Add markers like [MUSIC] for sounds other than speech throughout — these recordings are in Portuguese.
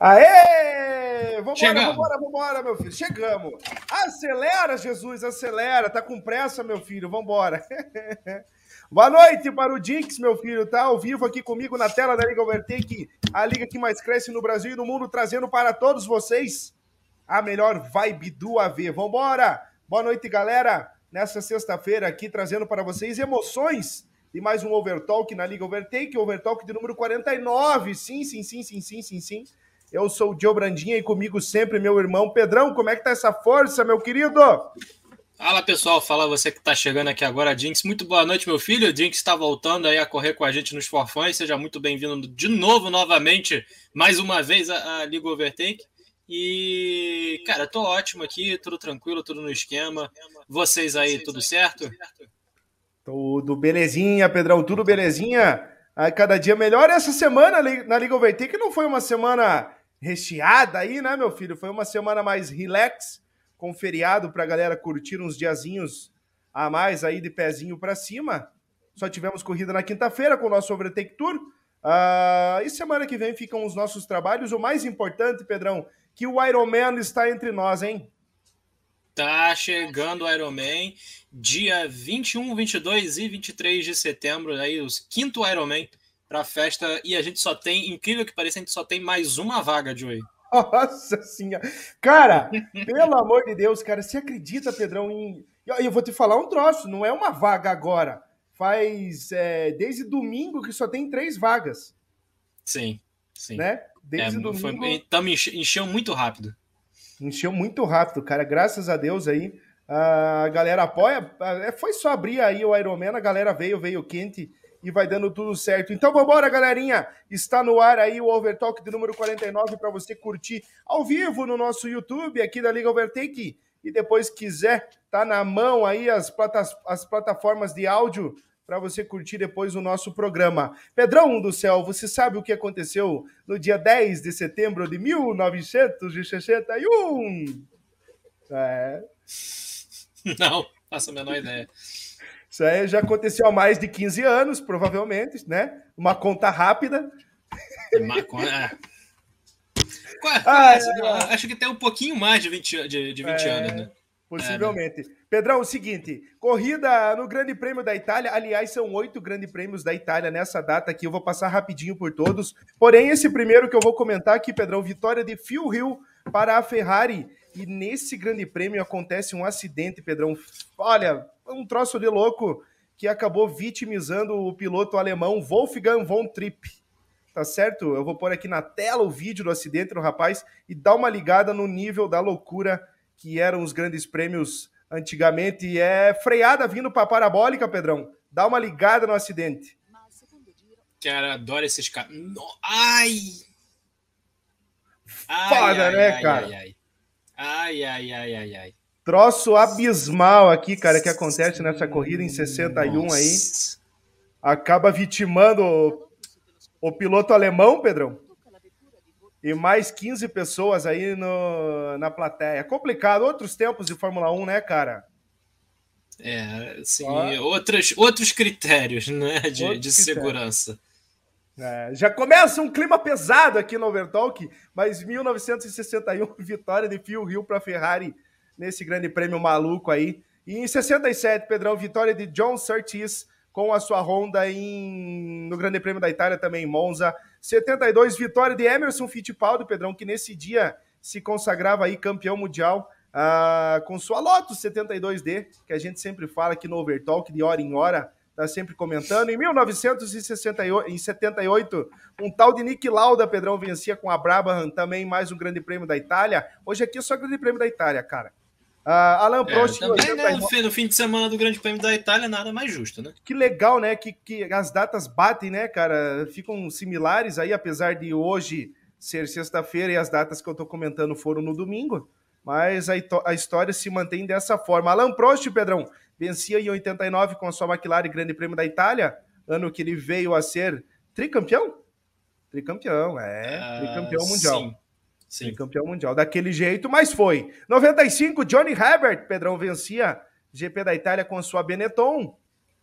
Aê! Vambora, Chegamos. vambora, vambora, meu filho. Chegamos. Acelera, Jesus, acelera. Tá com pressa, meu filho. Vambora. [LAUGHS] Boa noite para o Jinx, meu filho. Tá ao vivo aqui comigo na tela da Liga Overtake, a liga que mais cresce no Brasil e no mundo, trazendo para todos vocês a melhor vibe do AV. Vambora! Boa noite, galera. Nessa sexta-feira aqui, trazendo para vocês emoções de mais um Overtalk na Liga Overtake, Overtalk de número 49. Sim, sim, sim, sim, sim, sim, sim. Eu sou o Dio Brandinha e comigo sempre meu irmão Pedrão. Como é que tá essa força, meu querido? Fala pessoal, fala você que está chegando aqui agora, Jinx. Muito boa noite, meu filho. Jinx está voltando aí a correr com a gente nos forfões. Seja muito bem-vindo de novo, novamente, mais uma vez a, a Liga Overtake. E, cara, tô ótimo aqui, tudo tranquilo, tudo no esquema. Vocês aí, tudo certo? Tudo belezinha, Pedrão, tudo belezinha. A cada dia melhor. Essa semana na Liga Overtake não foi uma semana recheada aí, né, meu filho? Foi uma semana mais relax, com feriado para a galera curtir uns diazinhos a mais aí de pezinho para cima. Só tivemos corrida na quinta-feira com o nosso Overtake Tour. Uh, e semana que vem ficam os nossos trabalhos. O mais importante, Pedrão, que o Ironman está entre nós, hein? Tá chegando o Ironman, dia 21, 22 e 23 de setembro, aí os quinto Ironman para a festa e a gente só tem, incrível que pareça, a gente só tem mais uma vaga, Joey. [LAUGHS] Nossa senhora. Cara, pelo amor de Deus, cara, você acredita, Pedrão, em. Eu vou te falar um troço, não é uma vaga agora. Faz é, desde domingo que só tem três vagas. Sim, sim. Né? Desde é, domingo. Foi, tamo, encheu muito rápido. Encheu muito rápido, cara. Graças a Deus aí. A galera apoia. É, foi só abrir aí o Ironman, a galera veio, veio quente e vai dando tudo certo. Então vambora, galerinha! Está no ar aí o Overtalk de número 49 para você curtir ao vivo no nosso YouTube aqui da Liga Overtake. E depois quiser, tá na mão aí as, as plataformas de áudio para você curtir depois o nosso programa. Pedrão do céu, você sabe o que aconteceu no dia 10 de setembro de 1961? É. [LAUGHS] Não, faço a menor ideia. Isso aí já aconteceu há mais de 15 anos, provavelmente, né? Uma conta rápida. Uma, é. ah, é, acho que tem um pouquinho mais de 20, de, de 20 é, anos, né? Possivelmente. É, né? Pedrão, o seguinte: corrida no Grande Prêmio da Itália. Aliás, são oito Grande Prêmios da Itália nessa data aqui. Eu vou passar rapidinho por todos. Porém, esse primeiro que eu vou comentar aqui, Pedrão, vitória de Phil Hill para a Ferrari. E nesse Grande Prêmio acontece um acidente, Pedrão. Olha, um troço de louco que acabou vitimizando o piloto alemão Wolfgang von Tripp. Tá certo? Eu vou pôr aqui na tela o vídeo do acidente do rapaz e dar uma ligada no nível da loucura que eram os grandes prêmios antigamente. É freada vindo para parabólica, Pedrão. Dá uma ligada no acidente. Cara, adoro esses caras. Ai! Foda, ai, né, ai, cara? Ai ai. ai, ai, ai, ai. Troço abismal aqui, cara, que acontece nessa corrida em 61 Nossa. aí. Acaba vitimando o, o piloto alemão, Pedrão. E mais 15 pessoas aí no, na plateia. Complicado. Outros tempos de Fórmula 1, né, cara? É, sim, outros, outros critérios né, de, outros de segurança. É, já começa um clima pesado aqui no Overtalk, mas 1961, [LAUGHS] vitória de Phil Hill para Ferrari nesse grande prêmio maluco aí. E em 67, Pedrão, vitória de John Surtees com a sua Honda em, no Grande Prêmio da Itália também em Monza. 72, vitória de Emerson Fittipaldi, Pedrão, que nesse dia se consagrava aí campeão mundial uh, com sua Lotus 72D, que a gente sempre fala aqui no Overtalk, de hora em hora, tá sempre comentando. Em 1978, um tal de Nick Lauda, Pedrão, vencia com a Brabham, também mais um Grande Prêmio da Itália. Hoje aqui é só Grande Prêmio da Itália, cara. Uh, Alan é, Prost. É, também, né, no, fim, no fim de semana do Grande Prêmio da Itália, nada mais justo, né? Que legal, né? Que, que as datas batem, né, cara? Ficam similares aí, apesar de hoje ser sexta-feira e as datas que eu tô comentando foram no domingo. Mas a, a história se mantém dessa forma. Alan Prost, Pedrão, vencia em 89 com a sua McLaren Grande Prêmio da Itália, ano que ele veio a ser tricampeão? Tricampeão, é, uh, tricampeão mundial. Sim. Sim. campeão mundial. Daquele jeito, mas foi. 95, Johnny Herbert, Pedrão, vencia GP da Itália com a sua Benetton.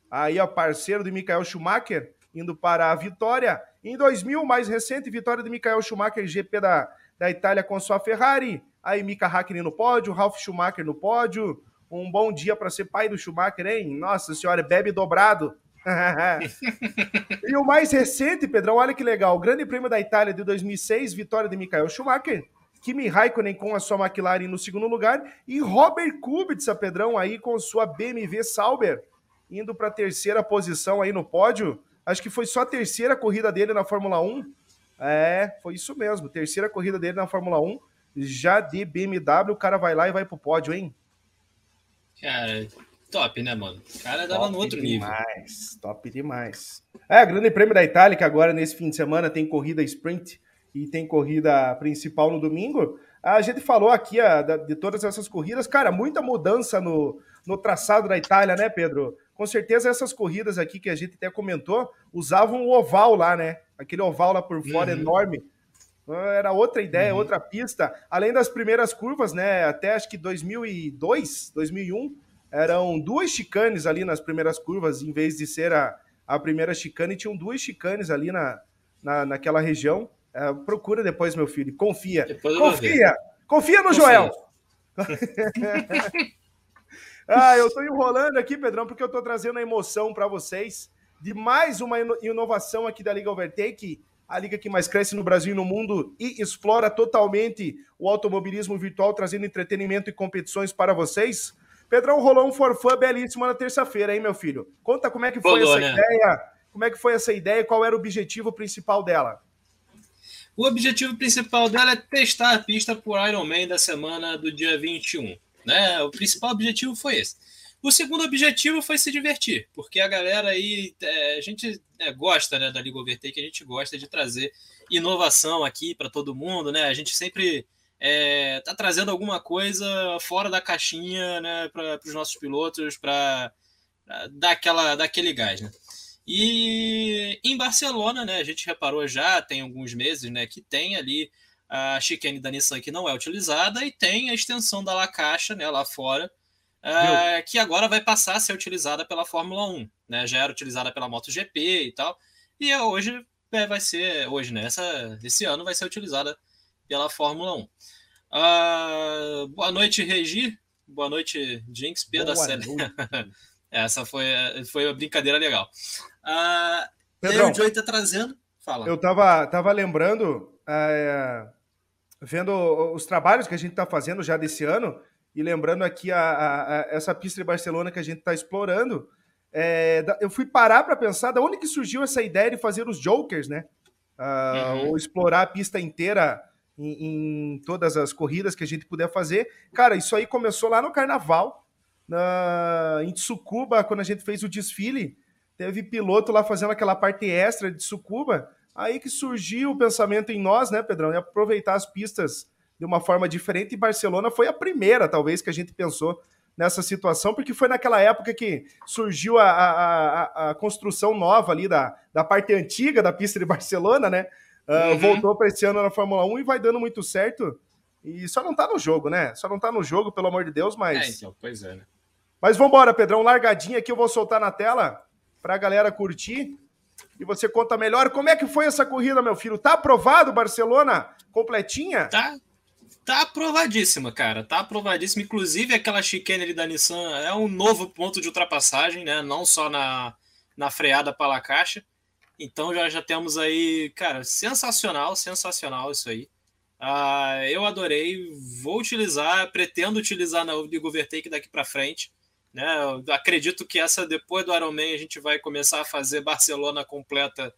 Aí, ó, parceiro de Michael Schumacher, indo para a vitória. Em 2000, mais recente, vitória de Michael Schumacher, GP da, da Itália com sua Ferrari. Aí Mika Hakkinen no pódio, Ralf Schumacher no pódio. Um bom dia para ser pai do Schumacher, hein? Nossa senhora, bebe dobrado. [LAUGHS] e o mais recente, Pedrão, olha que legal. O Grande Prêmio da Itália de 2006, vitória de Michael Schumacher. Kimi Raikkonen com a sua McLaren no segundo lugar e Robert Kubica, Pedrão, aí com sua BMW Sauber, indo para a terceira posição aí no pódio. Acho que foi só a terceira corrida dele na Fórmula 1. É, foi isso mesmo, terceira corrida dele na Fórmula 1, já de BMW, o cara vai lá e vai pro pódio, hein? Cara, top, né, mano? O cara dava top no outro demais, nível. Demais, top demais. É, Grande Prêmio da Itália, que agora nesse fim de semana tem corrida sprint e tem corrida principal no domingo. A gente falou aqui a, de todas essas corridas, cara, muita mudança no, no traçado da Itália, né, Pedro? Com certeza essas corridas aqui que a gente até comentou usavam o oval lá, né? Aquele oval lá por fora uhum. enorme. Era outra ideia, uhum. outra pista. Além das primeiras curvas, né? Até acho que 2002, 2001, eram duas chicanes ali nas primeiras curvas, em vez de ser a, a primeira chicane, tinham duas chicanes ali na, na, naquela região. É, procura depois, meu filho. Confia. Confia. Confia no Confia. Joel. [LAUGHS] [LAUGHS] ah, eu estou enrolando aqui, Pedrão, porque eu estou trazendo a emoção para vocês de mais uma inovação aqui da Liga Overtake, a liga que mais cresce no Brasil e no mundo e explora totalmente o automobilismo virtual, trazendo entretenimento e competições para vocês. Pedrão rolou um forfã belíssimo na terça-feira, hein, meu filho? Conta como é que foi essa né? ideia, como é que foi essa ideia e qual era o objetivo principal dela. O objetivo principal dela é testar a pista por Ironman da semana do dia 21. Né? O principal objetivo foi esse. O segundo objetivo foi se divertir, porque a galera aí, é, a gente é, gosta né, da Liga Overtake, a gente gosta de trazer inovação aqui para todo mundo, né? A gente sempre é, tá trazendo alguma coisa fora da caixinha né, para os nossos pilotos, para dar, dar aquele gás, né? E em Barcelona, né, a gente reparou já, tem alguns meses, né, que tem ali a chicane da Nissan que não é utilizada e tem a extensão da La Caixa, né, lá fora, uh, que agora vai passar a ser utilizada pela Fórmula 1, né, já era utilizada pela MotoGP e tal, e hoje é, vai ser, hoje, né, essa, esse ano vai ser utilizada pela Fórmula 1. Uh, ah, boa noite, Regi. Boa noite, Jinx, P da série. Essa foi, foi uma brincadeira legal. Ah, Pedrão, o Joey tá trazendo. Fala. Eu tava, tava lembrando, é, vendo os trabalhos que a gente tá fazendo já desse ano, e lembrando aqui a, a, a essa pista de Barcelona que a gente tá explorando. É, eu fui parar para pensar da onde que surgiu essa ideia de fazer os Jokers, né? Uh, uhum. Ou explorar a pista inteira em, em, todas as corridas que a gente puder fazer. Cara, isso aí começou lá no Carnaval, na, em Tsukuba, quando a gente fez o desfile teve piloto lá fazendo aquela parte extra de Sucuba, aí que surgiu o pensamento em nós, né, Pedrão, de aproveitar as pistas de uma forma diferente, e Barcelona foi a primeira, talvez, que a gente pensou nessa situação, porque foi naquela época que surgiu a, a, a, a construção nova ali da, da parte antiga da pista de Barcelona, né? Uh, uhum. Voltou para esse ano na Fórmula 1 e vai dando muito certo. E só não tá no jogo, né? Só não tá no jogo, pelo amor de Deus, mas. É, então, pois é, né? Mas vambora, Pedrão, largadinha aqui eu vou soltar na tela para a galera curtir. E você conta melhor como é que foi essa corrida, meu filho. Tá aprovado Barcelona completinha? Tá. Tá aprovadíssima, cara. Tá aprovadíssima. Inclusive, aquela chicane ali da Nissan é um novo ponto de ultrapassagem, né? Não só na, na freada para a caixa. Então já, já temos aí, cara, sensacional, sensacional isso aí. Uh, eu adorei, vou utilizar, pretendo utilizar na Liga Overtake daqui para frente. Né? Eu acredito que essa, depois do Ironman, a gente vai começar a fazer Barcelona completa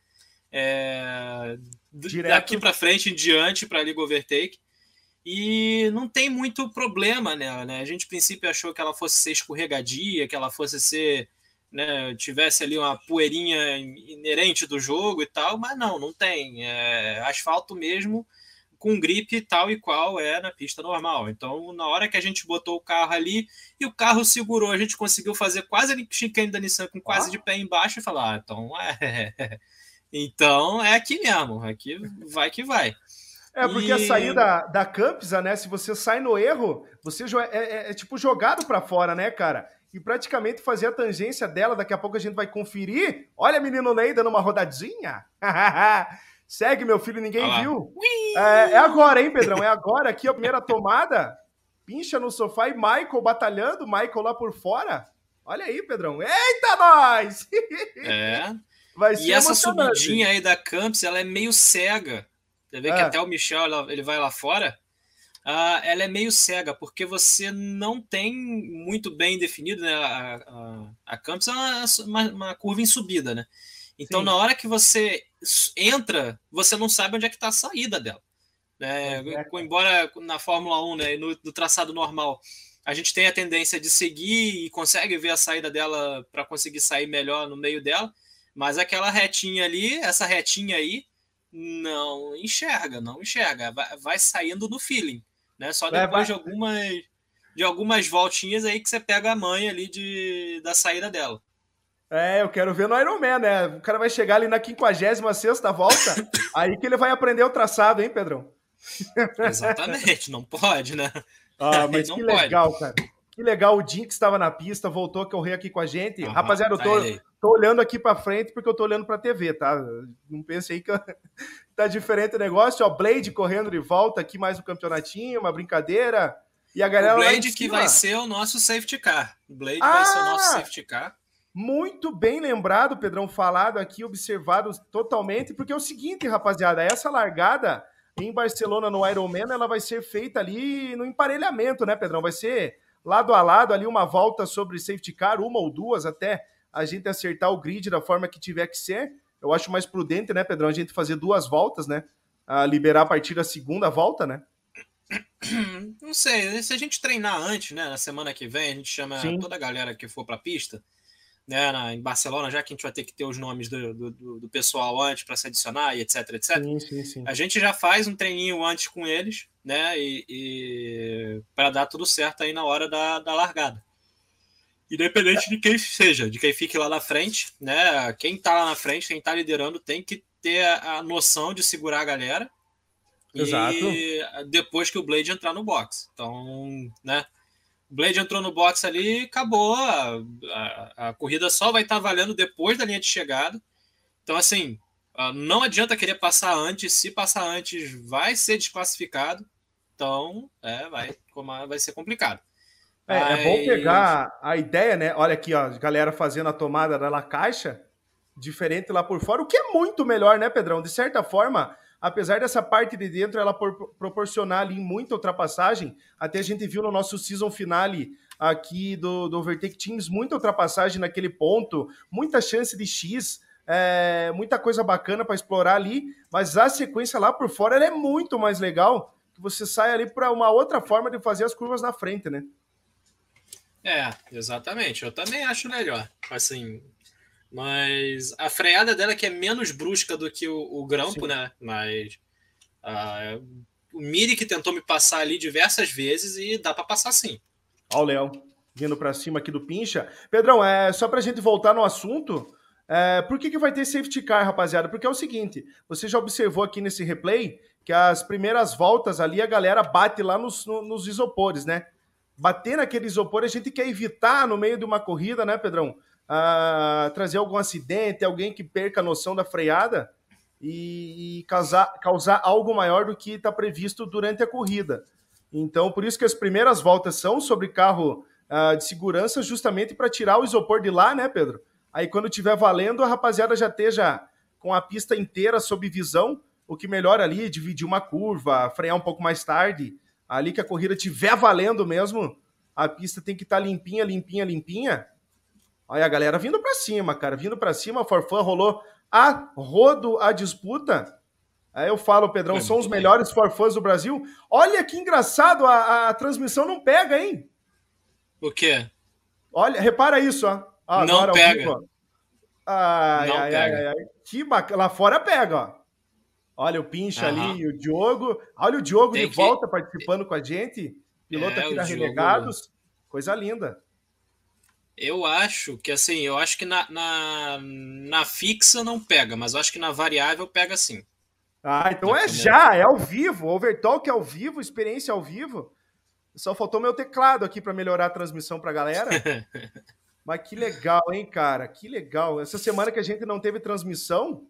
é, daqui para frente em diante para a Liga Overtake. E não tem muito problema nela, né? A gente, a princípio, achou que ela fosse ser escorregadia, que ela fosse ser. Né, tivesse ali uma poeirinha inerente do jogo e tal, mas não, não tem. É asfalto mesmo com gripe tal e qual é na pista normal. Então, na hora que a gente botou o carro ali e o carro segurou, a gente conseguiu fazer quase a chicane da Nissan com quase ah. de pé embaixo e falar, ah, então é. [LAUGHS] então é aqui mesmo, aqui vai que vai. É, porque e... a saída da Campsa, né? Se você sai no erro, você é, é, é tipo jogado para fora, né, cara? E praticamente fazer a tangência dela, daqui a pouco a gente vai conferir. Olha, menino Ney dando uma rodadinha. [LAUGHS] Segue, meu filho, ninguém viu. É, é, agora, hein, Pedrão? É agora aqui a primeira tomada. Pincha no sofá e Michael batalhando, Michael lá por fora. Olha aí, Pedrão. Eita, nós! [LAUGHS] É. Vai ser e essa subidinha aí da Campos, ela é meio cega. Você vê que é. até o Michel ele vai lá fora. Uh, ela é meio cega, porque você não tem muito bem definido, né? A, a, a Campos é uma, uma, curva em subida, né? Então, Sim. na hora que você entra, você não sabe onde é que está a saída dela. Né? É, embora na Fórmula 1, né, no, no, traçado normal, a gente tem a tendência de seguir e consegue ver a saída dela para conseguir sair melhor no meio dela, mas aquela retinha ali, essa retinha aí, não enxerga, não enxerga, vai, vai saindo no feeling, né? Só depois de algumas de algumas voltinhas aí que você pega a mãe ali de, da saída dela. É, eu quero ver no Iron Man, né? O cara vai chegar ali na 56 volta, [LAUGHS] aí que ele vai aprender o traçado, hein, Pedrão? Exatamente, não pode, né? Ah, [LAUGHS] mas que pode. legal, cara. Que legal, o Jinx estava na pista, voltou a correr aqui com a gente. Uhum, Rapaziada, eu tô, tô olhando aqui para frente porque eu tô olhando para a TV, tá? Não pense aí que [LAUGHS] tá diferente o negócio. Ó, Blade correndo de volta aqui, mais um campeonatinho, uma brincadeira. E a galera o Blade que vai ser o nosso safety car. O Blade ah, vai ser o nosso ah! safety car. Muito bem lembrado, Pedrão, falado aqui, observado totalmente, porque é o seguinte, rapaziada, essa largada em Barcelona no Ironman, ela vai ser feita ali no emparelhamento, né, Pedrão? Vai ser lado a lado ali uma volta sobre safety car, uma ou duas até a gente acertar o grid da forma que tiver que ser. Eu acho mais prudente, né, Pedrão, a gente fazer duas voltas, né? A liberar a partir da segunda volta, né? [CLEARS THROAT] Não sei, se a gente treinar antes, né, na semana que vem, a gente chama Sim. toda a galera que for para a pista né, na, em Barcelona, já que a gente vai ter que ter os nomes do, do, do pessoal antes para se adicionar e etc, etc. Sim, sim, sim. A gente já faz um treininho antes com eles, né, e, e para dar tudo certo aí na hora da, da largada. Independente de quem seja, de quem fique lá na frente, né, quem está lá na frente, quem está liderando, tem que ter a, noção de segurar a galera. Exato. E depois que o Blade entrar no box. Então, né? Blade entrou no box ali acabou. A, a, a, corrida só vai estar valendo depois da linha de chegada. Então, assim, não adianta querer passar antes. Se passar antes, vai ser desclassificado. Então, é, vai, vai ser complicado. É, Mas... é bom pegar a ideia, né? Olha aqui, ó, galera fazendo a tomada da caixa, diferente lá por fora, o que é muito melhor, né, Pedrão? De certa forma, apesar dessa parte de dentro ela por, proporcionar ali muita ultrapassagem, até a gente viu no nosso season finale aqui do, do Overtake Teams muita ultrapassagem naquele ponto, muita chance de X, é, muita coisa bacana para explorar ali, mas a sequência lá por fora é muito mais legal, que você sai ali para uma outra forma de fazer as curvas na frente, né? É, exatamente. Eu também acho melhor. Assim, mas a freada dela que é menos brusca do que o, o grampo, Sim. né? Mas uh, o Miri que tentou me passar ali diversas vezes e dá para passar sim. Ó o Léo vindo para cima aqui do Pincha. Pedrão, é só para a gente voltar no assunto. É, por que, que vai ter safety car, rapaziada? Porque é o seguinte, você já observou aqui nesse replay que as primeiras voltas ali a galera bate lá nos, nos isopores, né? Bater naquele isopor a gente quer evitar no meio de uma corrida, né, Pedrão? uh, trazer algum acidente, alguém que perca a noção da freada e, e causar, causar algo maior do que está previsto durante a corrida. Então, por isso que as primeiras voltas são sobre carro uh, de segurança, justamente para tirar o isopor de lá, né, Pedro? Aí, quando tiver valendo, a rapaziada já esteja com a pista inteira sob visão, o que melhora ali é dividir uma curva, frear um pouco mais tarde. Ali que a corrida tiver valendo mesmo, a pista tem que estar tá limpinha, limpinha, limpinha, Olha a galera vindo para cima, cara, vindo para cima. A Forfã rolou a rodo a disputa. Aí eu falo, Pedrão, é são os melhores forfãs do Brasil. Olha que engraçado, a, a, transmissão não pega, hein? O quê? Olha, repara isso, ó. Ah, não agora, pega. Vivo, ai, não ai, pega. Ai, ai, Que bacana. Lá fora pega, ó. Olha o Pincha ali e o Diogo. Olha o Diogo Tem de que... volta participando com a gente. Piloto é, aqui da Renegados. Coisa linda. Eu acho que assim, eu acho que na, na, na, fixa não pega, mas eu acho que na variável pega sim. Ah, então é já, é ao vivo. Overtalk é ao vivo, experiência ao vivo. Só faltou meu teclado aqui para melhorar a transmissão para a galera. [LAUGHS] mas que legal, hein, cara? Que legal. Essa semana que a gente não teve transmissão,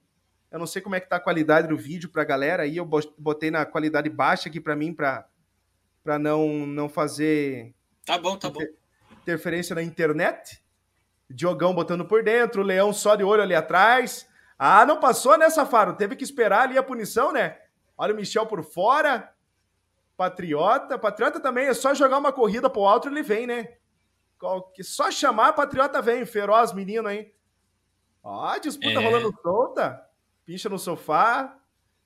Eu não sei como é que tá a qualidade do vídeo pra galera. Aí eu botei na qualidade baixa aqui para mim, para para não, não fazer. Tá bom, tá bom. Interferência na internet. Diogão botando por dentro, o Leão só de olho ali atrás. Ah, não passou, né, Safaro? Teve que esperar ali a punição, né? Olha o Michel por fora. Patriota. Patriota também é só jogar uma corrida pro alto ele vem, né? Só chamar, Patriota vem. Feroz, menino, hein? Ó, disputa é. rolando solta. Pincha no sofá.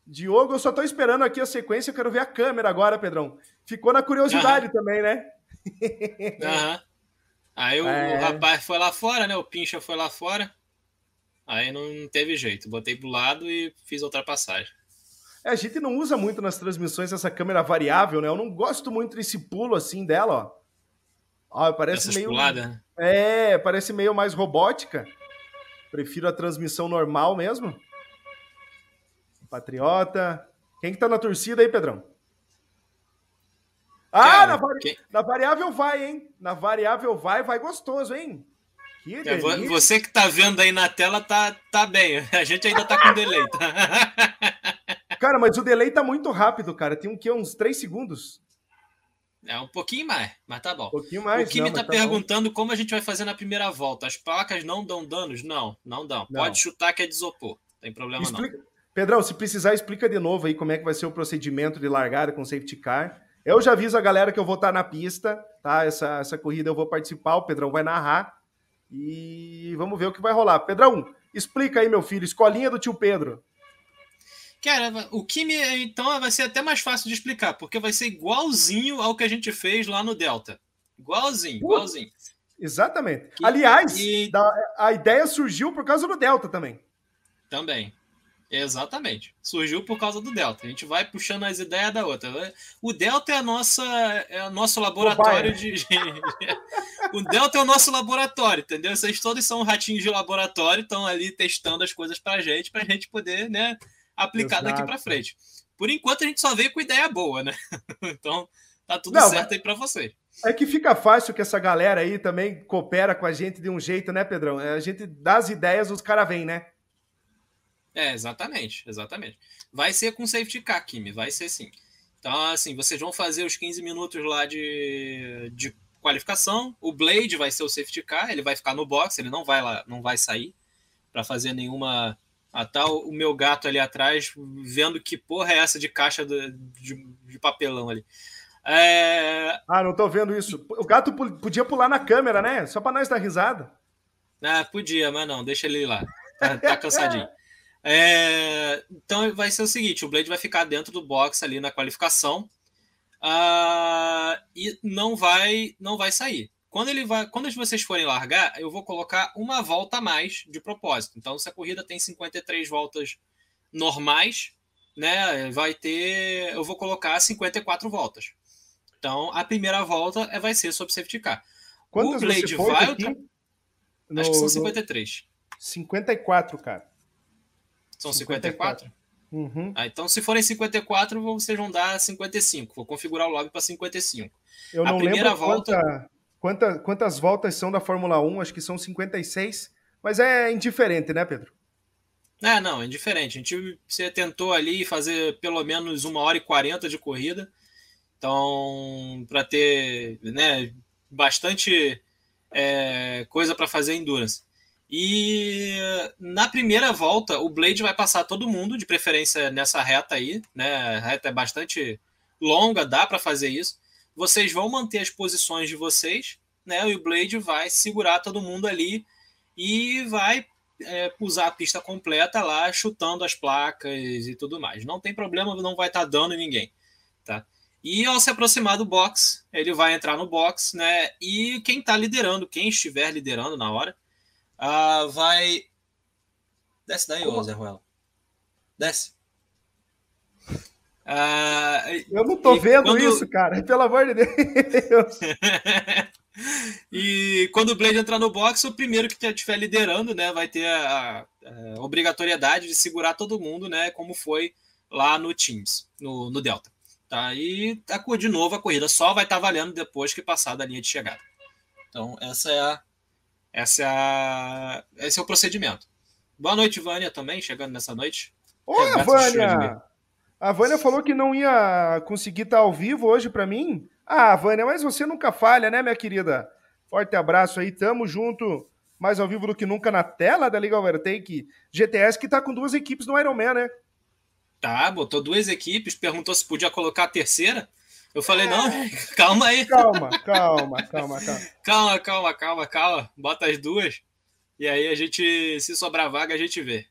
Diogo, eu só tô esperando aqui a sequência, eu quero ver a câmera agora, Pedrão. Ficou na curiosidade uhum. também, né? Uhum. Aí o, é... o, rapaz foi lá fora, né? O Pincha foi lá fora. Aí não teve jeito. Botei pro lado e fiz ultrapassagem. É, a gente não usa muito nas transmissões essa câmera variável, né? Eu não gosto muito desse pulo assim dela, ó. ó parece Essas meio. Pulada. É, parece meio mais robótica. Prefiro a transmissão normal mesmo. Patriota. Quem que tá na torcida aí, Pedrão? Ah, Cara, na, vari... quem... na, variável vai, hein? Na variável vai, vai gostoso, hein? Que é, você que tá vendo aí na tela tá, tá bem. [LAUGHS] A gente ainda tá com delay. Tá? [LAUGHS] Cara, mas o delay tá muito rápido, cara. Tem um que uns 3 segundos. É um pouquinho mais, mas tá bom. Um pouquinho mais. O Kimi tá, tá perguntando bom. como a gente vai fazer na primeira volta. As placas não dão danos? Não, não dão. Não. Pode chutar que é de isopor. Não tem problema Explica... não. Pedrão, se precisar, explica de novo aí como é que vai ser o procedimento de largada com safety car. Eu já aviso a galera que eu vou estar na pista, tá? Essa, essa corrida eu vou participar, o Pedrão vai narrar. E vamos ver o que vai rolar. Pedrão, explica aí, meu filho, escolinha do tio Pedro. Cara, o Kimi, então, vai ser até mais fácil de explicar, porque vai ser igualzinho ao que a gente fez lá no Delta. Igualzinho, igualzinho. Exatamente. Aliás, e... a ideia surgiu por causa do Delta também. Também. Exatamente. Surgiu por causa do Delta. A gente vai puxando as ideias da outra. O Delta é a nossa é o nosso laboratório de, [LAUGHS] O Delta é o nosso laboratório, entendeu? Vocês todos são ratinhos de laboratório, estão ali testando as coisas pra gente, pra gente poder, né, aplicar Exato. daqui para frente. Por enquanto a gente só veio com ideia boa, né? [LAUGHS] então tá tudo Não, certo aí para vocês. É que fica fácil que essa galera aí também coopera com a gente de um jeito, né, Pedrão? É, a gente dá as ideias, os caras vêm, né? É, exatamente, exatamente. Vai ser com safety car, Kimi, vai ser sim. Então, assim, vocês vão fazer os 15 minutos lá de, de qualificação. O Blade vai ser o safety car, ele vai ficar no box, ele não vai lá, não vai sair para fazer nenhuma. Ah, tá o, meu gato ali atrás, vendo que porra é essa de caixa de, de, de papelão ali. É... Ah, não tô vendo isso. O gato podia pular na câmera, né? Só para nós dar risada. Ah, podia, mas não, deixa ele lá. Tá, tá cansadinho. [LAUGHS] É, então vai ser o seguinte: o Blade vai ficar dentro do box ali na qualificação uh, e não vai não vai sair. Quando ele vai, quando vocês forem largar, eu vou colocar uma volta a mais de propósito. Então, se a corrida tem 53 voltas normais, né, vai ter, eu vou colocar 54 voltas. Então, a primeira volta é, vai ser sobre safety car. Quantas o Blade vai, aqui? acho que são 53. 54, cara. São 54? 54. Uhum. Ah, então, se forem 54, vocês vão dar 55. Vou configurar o log para 55. Eu não a primeira lembro volta. Quanta, quanta, quantas voltas são da Fórmula 1? Acho que são 56. Mas é indiferente, né, Pedro? É, não, é indiferente. A gente você tentou ali fazer pelo menos uma hora e 40 de corrida. Então, para ter né, bastante é, coisa para fazer endurance. E na primeira volta, o Blade vai passar todo mundo, de preferência nessa reta aí, né? A reta é bastante longa, dá para fazer isso. Vocês vão manter as posições de vocês, né? E o Blade vai segurar todo mundo ali e vai é, usar a pista completa lá, chutando as placas e tudo mais. Não tem problema, não vai estar tá dando ninguém, tá? E ao se aproximar do box, ele vai entrar no box, né? E quem está liderando, quem estiver liderando na hora, ah, vai. Desce daí, ô Zé Ruela. Desce. Ah, eu não tô vendo quando... isso, cara. Pelo amor de Deus. [LAUGHS] e quando o Blade entrar no box, o primeiro que estiver liderando, né, vai ter a, a, obrigatoriedade de segurar todo mundo, né, como foi lá no Teams, no, no Delta. Tá? E tá, de novo a corrida só vai estar tá valendo depois que passar da linha de chegada. Então, essa é a essa é a... Esse é o procedimento. Boa noite, Vânia, também, chegando nessa noite. Oi, Vânia! A Vânia falou que não ia conseguir estar ao vivo hoje para mim. Ah, Vânia, mas você nunca falha, né, minha querida? Forte abraço aí, tamo junto. Mais ao vivo do que nunca na tela da Liga Overtake. GTS que tá com duas equipes no Ironman, né? Tá, botou duas equipes, perguntou se podia colocar a terceira. Eu falei, é... não, [LAUGHS] calma aí. Calma, calma, calma, calma. calma, calma, calma, calma. Bota as duas. E aí a gente, se sobrar vaga, a gente vê.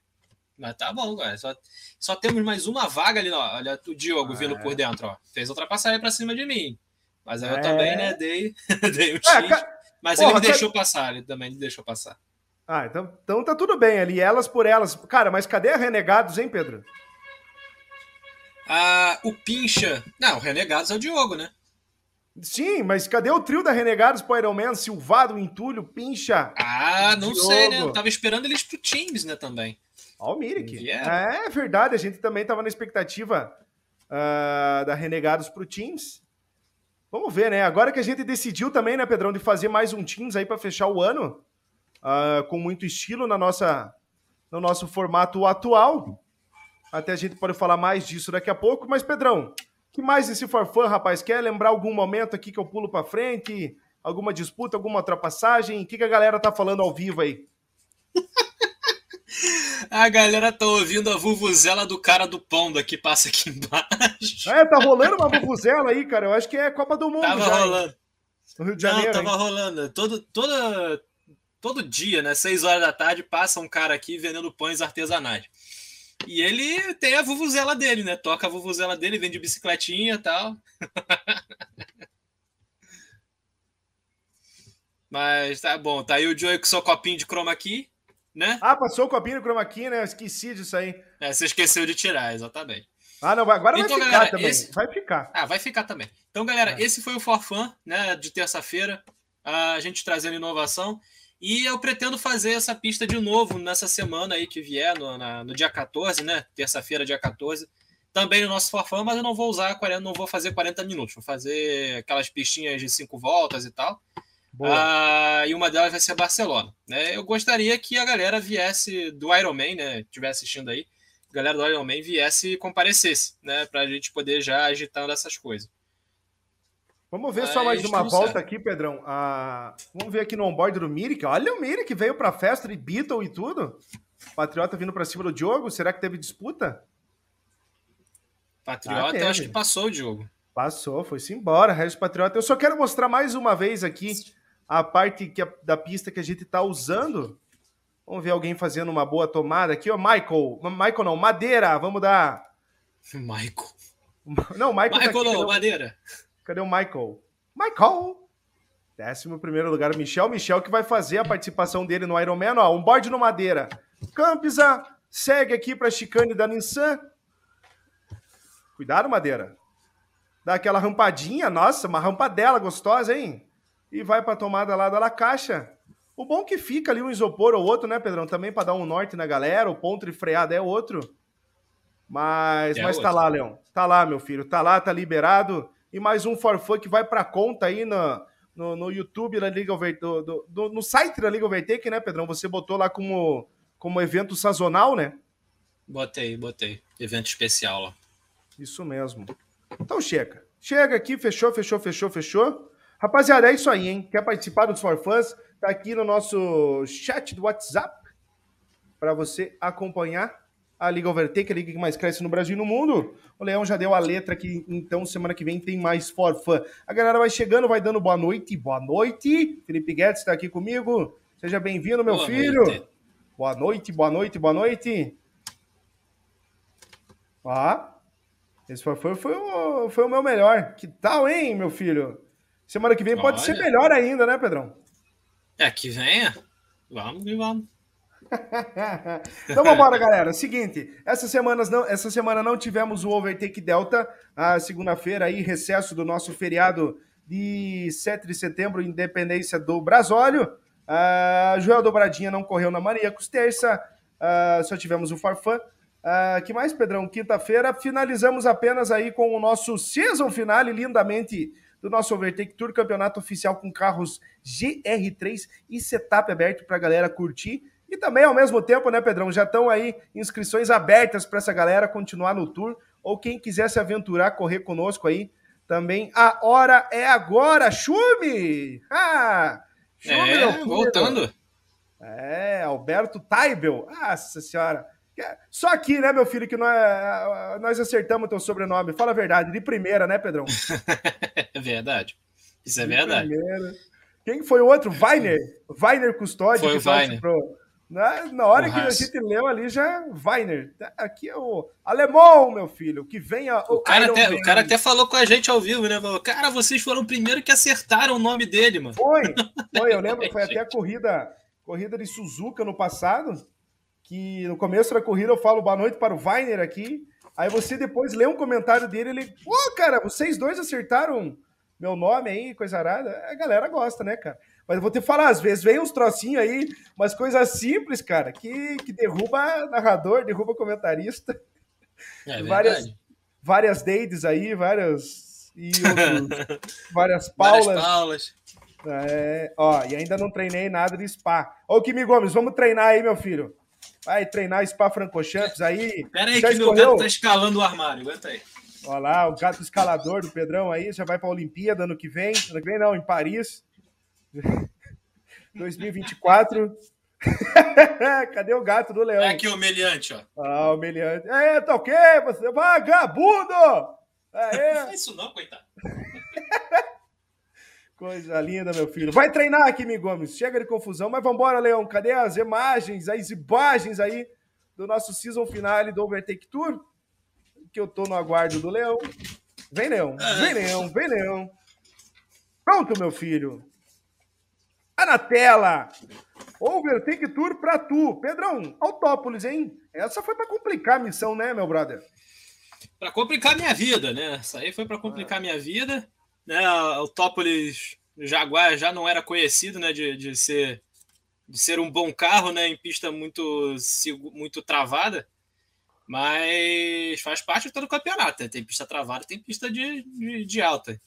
Mas tá bom, cara. Só, só temos mais uma vaga ali, ó. Olha o Diogo ah, vindo por dentro, ó. Fez ultrapassagem pra cima de mim. Mas aí eu é... também, né, dei, [LAUGHS] dei um é, X. ca... Mas Porra, ele me deixou passar, ele também me deixou passar. Ah, então, então tá tudo bem ali, elas por elas. Cara, mas cadê a Renegados, hein, Pedro? Ah, o Pincha. Não, o Renegados é o Diogo, né? Sim, mas cadê o trio da Renegados pro Iron Man? Silvado, Entulho, Pincha. Ah, não Diogo. sei, né? Eu tava esperando eles pro Teams, né, também. Ó, o Mirik. Yeah. É verdade, a gente também tava na expectativa uh, da Renegados pro Teams. Vamos ver, né? Agora que a gente decidiu também, né, Pedrão, de fazer mais um Teams aí para fechar o ano, uh, com muito estilo na nossa, no nosso formato atual. Até a gente pode falar mais disso daqui a pouco. Mas, Pedrão, que mais esse forfã, rapaz? Quer lembrar algum momento aqui que eu pulo para frente? Alguma disputa, alguma ultrapassagem? O que, que a galera tá falando ao vivo aí? [LAUGHS] A galera tá ouvindo a vuvuzela do cara do pão que passa aqui embaixo. É, tá rolando uma vuvuzela aí, cara. Eu acho que é Copa do Mundo. Tava já, rolando. No Rio de Janeiro. Não, tava hein? rolando. Todo, toda, todo dia, né? Seis horas da tarde, passa um cara aqui vendendo pães artesanais. E ele tem a vuvuzela dele, né? Toca a vuvuzela dele, vende bicicletinha e tal. [LAUGHS] Mas tá bom. Tá aí o Joey com seu copinho de chroma aqui né? Ah, passou o copinho no chroma key, né? Eu esqueci disso aí. É, você esqueceu de tirar, exatamente. Ah, não, agora então, vai ficar galera, também. Esse... Vai ficar. Ah, vai ficar também. Então, galera, é. esse foi o Forfan, né, de terça-feira. A gente trazendo inovação. E eu pretendo fazer essa pista de novo nessa semana aí que vier, no, na, no dia 14, né? Terça-feira, dia 14. Também no nosso Forfan, mas eu não vou usar 40, não vou fazer 40 minutos. Vou fazer aquelas pistinhas de 5 voltas e tal. Ah, e uma delas vai ser Barcelona. Né? Eu gostaria que a galera viesse do Ironman, né? Estiver assistindo aí, a galera do Ironman viesse e comparecesse, né? Para a gente poder já agitando essas coisas. Vamos ver só mais uma volta certo. aqui, Pedrão. Ah, vamos ver aqui no onboard do Mirik. Olha o Mirik, veio para a festa de Beatle e tudo. Patriota vindo para cima do Diogo. Será que teve disputa? Patriota, ah, eu acho que passou o Diogo. Passou, foi-se embora. Regis Patriota. Eu só quero mostrar mais uma vez aqui a parte que a, da pista que a gente está usando. Vamos ver alguém fazendo uma boa tomada aqui, ó. Michael. Michael não, Madeira. Vamos dar. [LAUGHS] Michael. Não, Michael. Tá Michael tá aqui, não, Madeira. Cadê o Michael? Michael! Décimo primeiro lugar, o Michel. Michel que vai fazer a participação dele no Ironman. Ó, um board no Madeira. Campisa segue aqui para a chicane da Nissan. Cuidado, Madeira. Dá aquela rampadinha. Nossa, uma rampadela gostosa, hein? e vai para a tomada lá da caixa. O bom que fica ali um isopor ou outro, né, Pedrão? Também para dar um norte na galera, o ponto de freada é outro. Mas, é mas tá lá, Leão. Tá lá, meu filho. Tá lá, tá liberado. E mais um forfã que vai para conta aí no, no, no, YouTube da Liga Over, do, do, do, no site da Liga Overtake, né, Pedrão? Você botou lá como, como evento sazonal, né? Botei, botei. Evento especial lá. Isso mesmo. Então chega. Chega aqui, fechou, fechou, fechou, fechou. Rapaziada, é isso aí, hein? Quer participar dos For Fans? Tá aqui no nosso chat do WhatsApp para você acompanhar a Liga Overtake, a liga que mais cresce no Brasil e no mundo. O Leão já deu a letra aqui, então semana que vem tem mais For Fun. A galera vai chegando, vai dando boa noite. Boa noite. Felipe Guedes está aqui comigo. Seja bem-vindo, meu boa filho. Noite. Boa noite, boa noite, boa noite. Ah, esse foi, foi, foi, o, foi o meu melhor. Que tal, hein, meu filho? Semana que vem Olha. pode ser melhor ainda, né, Pedrão? É, que venha. Vamos e vamos. [LAUGHS] então vamos embora, galera. Seguinte, essa semana não, essa semana não tivemos o Overtake Delta. A segunda-feira aí, recesso do nosso feriado de 7 de setembro, independência do Brasólio. Uh, Joel Dobradinha não correu na Maníacos terça. Uh, só tivemos o Farfã. Uh, que mais, Pedrão? Quinta-feira finalizamos apenas aí com o nosso season finale lindamente do nosso Overtake Tour, campeonato oficial com carros GR3 e setup aberto para a galera curtir. E também, ao mesmo tempo, né, Pedrão, já estão aí inscrições abertas para essa galera continuar no tour, ou quem quiser se aventurar, correr conosco aí, também a hora é agora, Chume! Ah! Chume, é, voltando. É, Alberto Taibel. Nossa senhora. Só aqui, né, meu filho, que nós, nós acertamos teu sobrenome. Fala a verdade, de primeira, né, Pedrão? [LAUGHS] é verdade. Isso é de verdade. Primeira. Quem foi o outro? Weiner. Weiner Custódio. Foi o Weiner. Na, na hora o que Haas. a gente leu ali já, Weiner. Aqui é o alemão, meu filho, que vem a, o, o cara até, O cara até falou com a gente ao vivo, né? Falou, cara, vocês foram o primeiro que acertaram o nome dele, mano. Foi, foi, eu [LAUGHS] lembro, foi até a corrida, corrida de Suzuka no passado, que no começo da corrida eu falo boa noite para o Weiner aqui, aí você depois lê um comentário dele, ele, pô, cara, vocês dois acertaram meu nome aí, coisa arada. A galera gosta, né, cara? Mas eu vou te falar, às vezes vem uns trocinhos aí, umas coisas simples, cara, que, que derruba narrador, derruba comentarista. É [LAUGHS] várias, várias Deides aí, várias. E [LAUGHS] outros, várias Paulas. Várias Paulas. É, ó, e ainda não treinei nada de spa. Ô, Kimi Gomes, vamos treinar aí, meu filho. Vai treinar spa Francochamps aí. Pera aí, que escorreu? meu gato tá escalando o armário, aguenta aí. Olha lá, o gato escalador do Pedrão aí, já vai para a Olimpíada ano que vem. Ano que vem não, em Paris. [LAUGHS] 2024. [LAUGHS] Cadê o gato do leão? É aqui o meliante, ó. Ah, o meliante. É, tá ok, você vagabundo! É, Não isso não, coitado. [LAUGHS] Coisa linda, meu filho. Vai treinar aqui, Mi Gomes. Chega de confusão, mas vambora, Leão. Cadê as imagens, as imagens aí do nosso season finale do Overtake Tour? que eu tô no aguardo do Leão. Vem, Leão. Vem, Leão. Vem, Leão. Pronto, meu filho. Tá na tela. Overtake Tour pra tu. Pedrão, Autópolis, hein? Essa foi para complicar a missão, né, meu brother? Para complicar minha vida, né? Essa aí foi para complicar minha vida. Né? Autópolis Jaguar já não era conhecido, né, de, de ser de ser um bom carro, né, em pista muito muito travada. Mas faz parte de todo o campeonato. Né? Tem pista travada, tem pista de, de, de alta.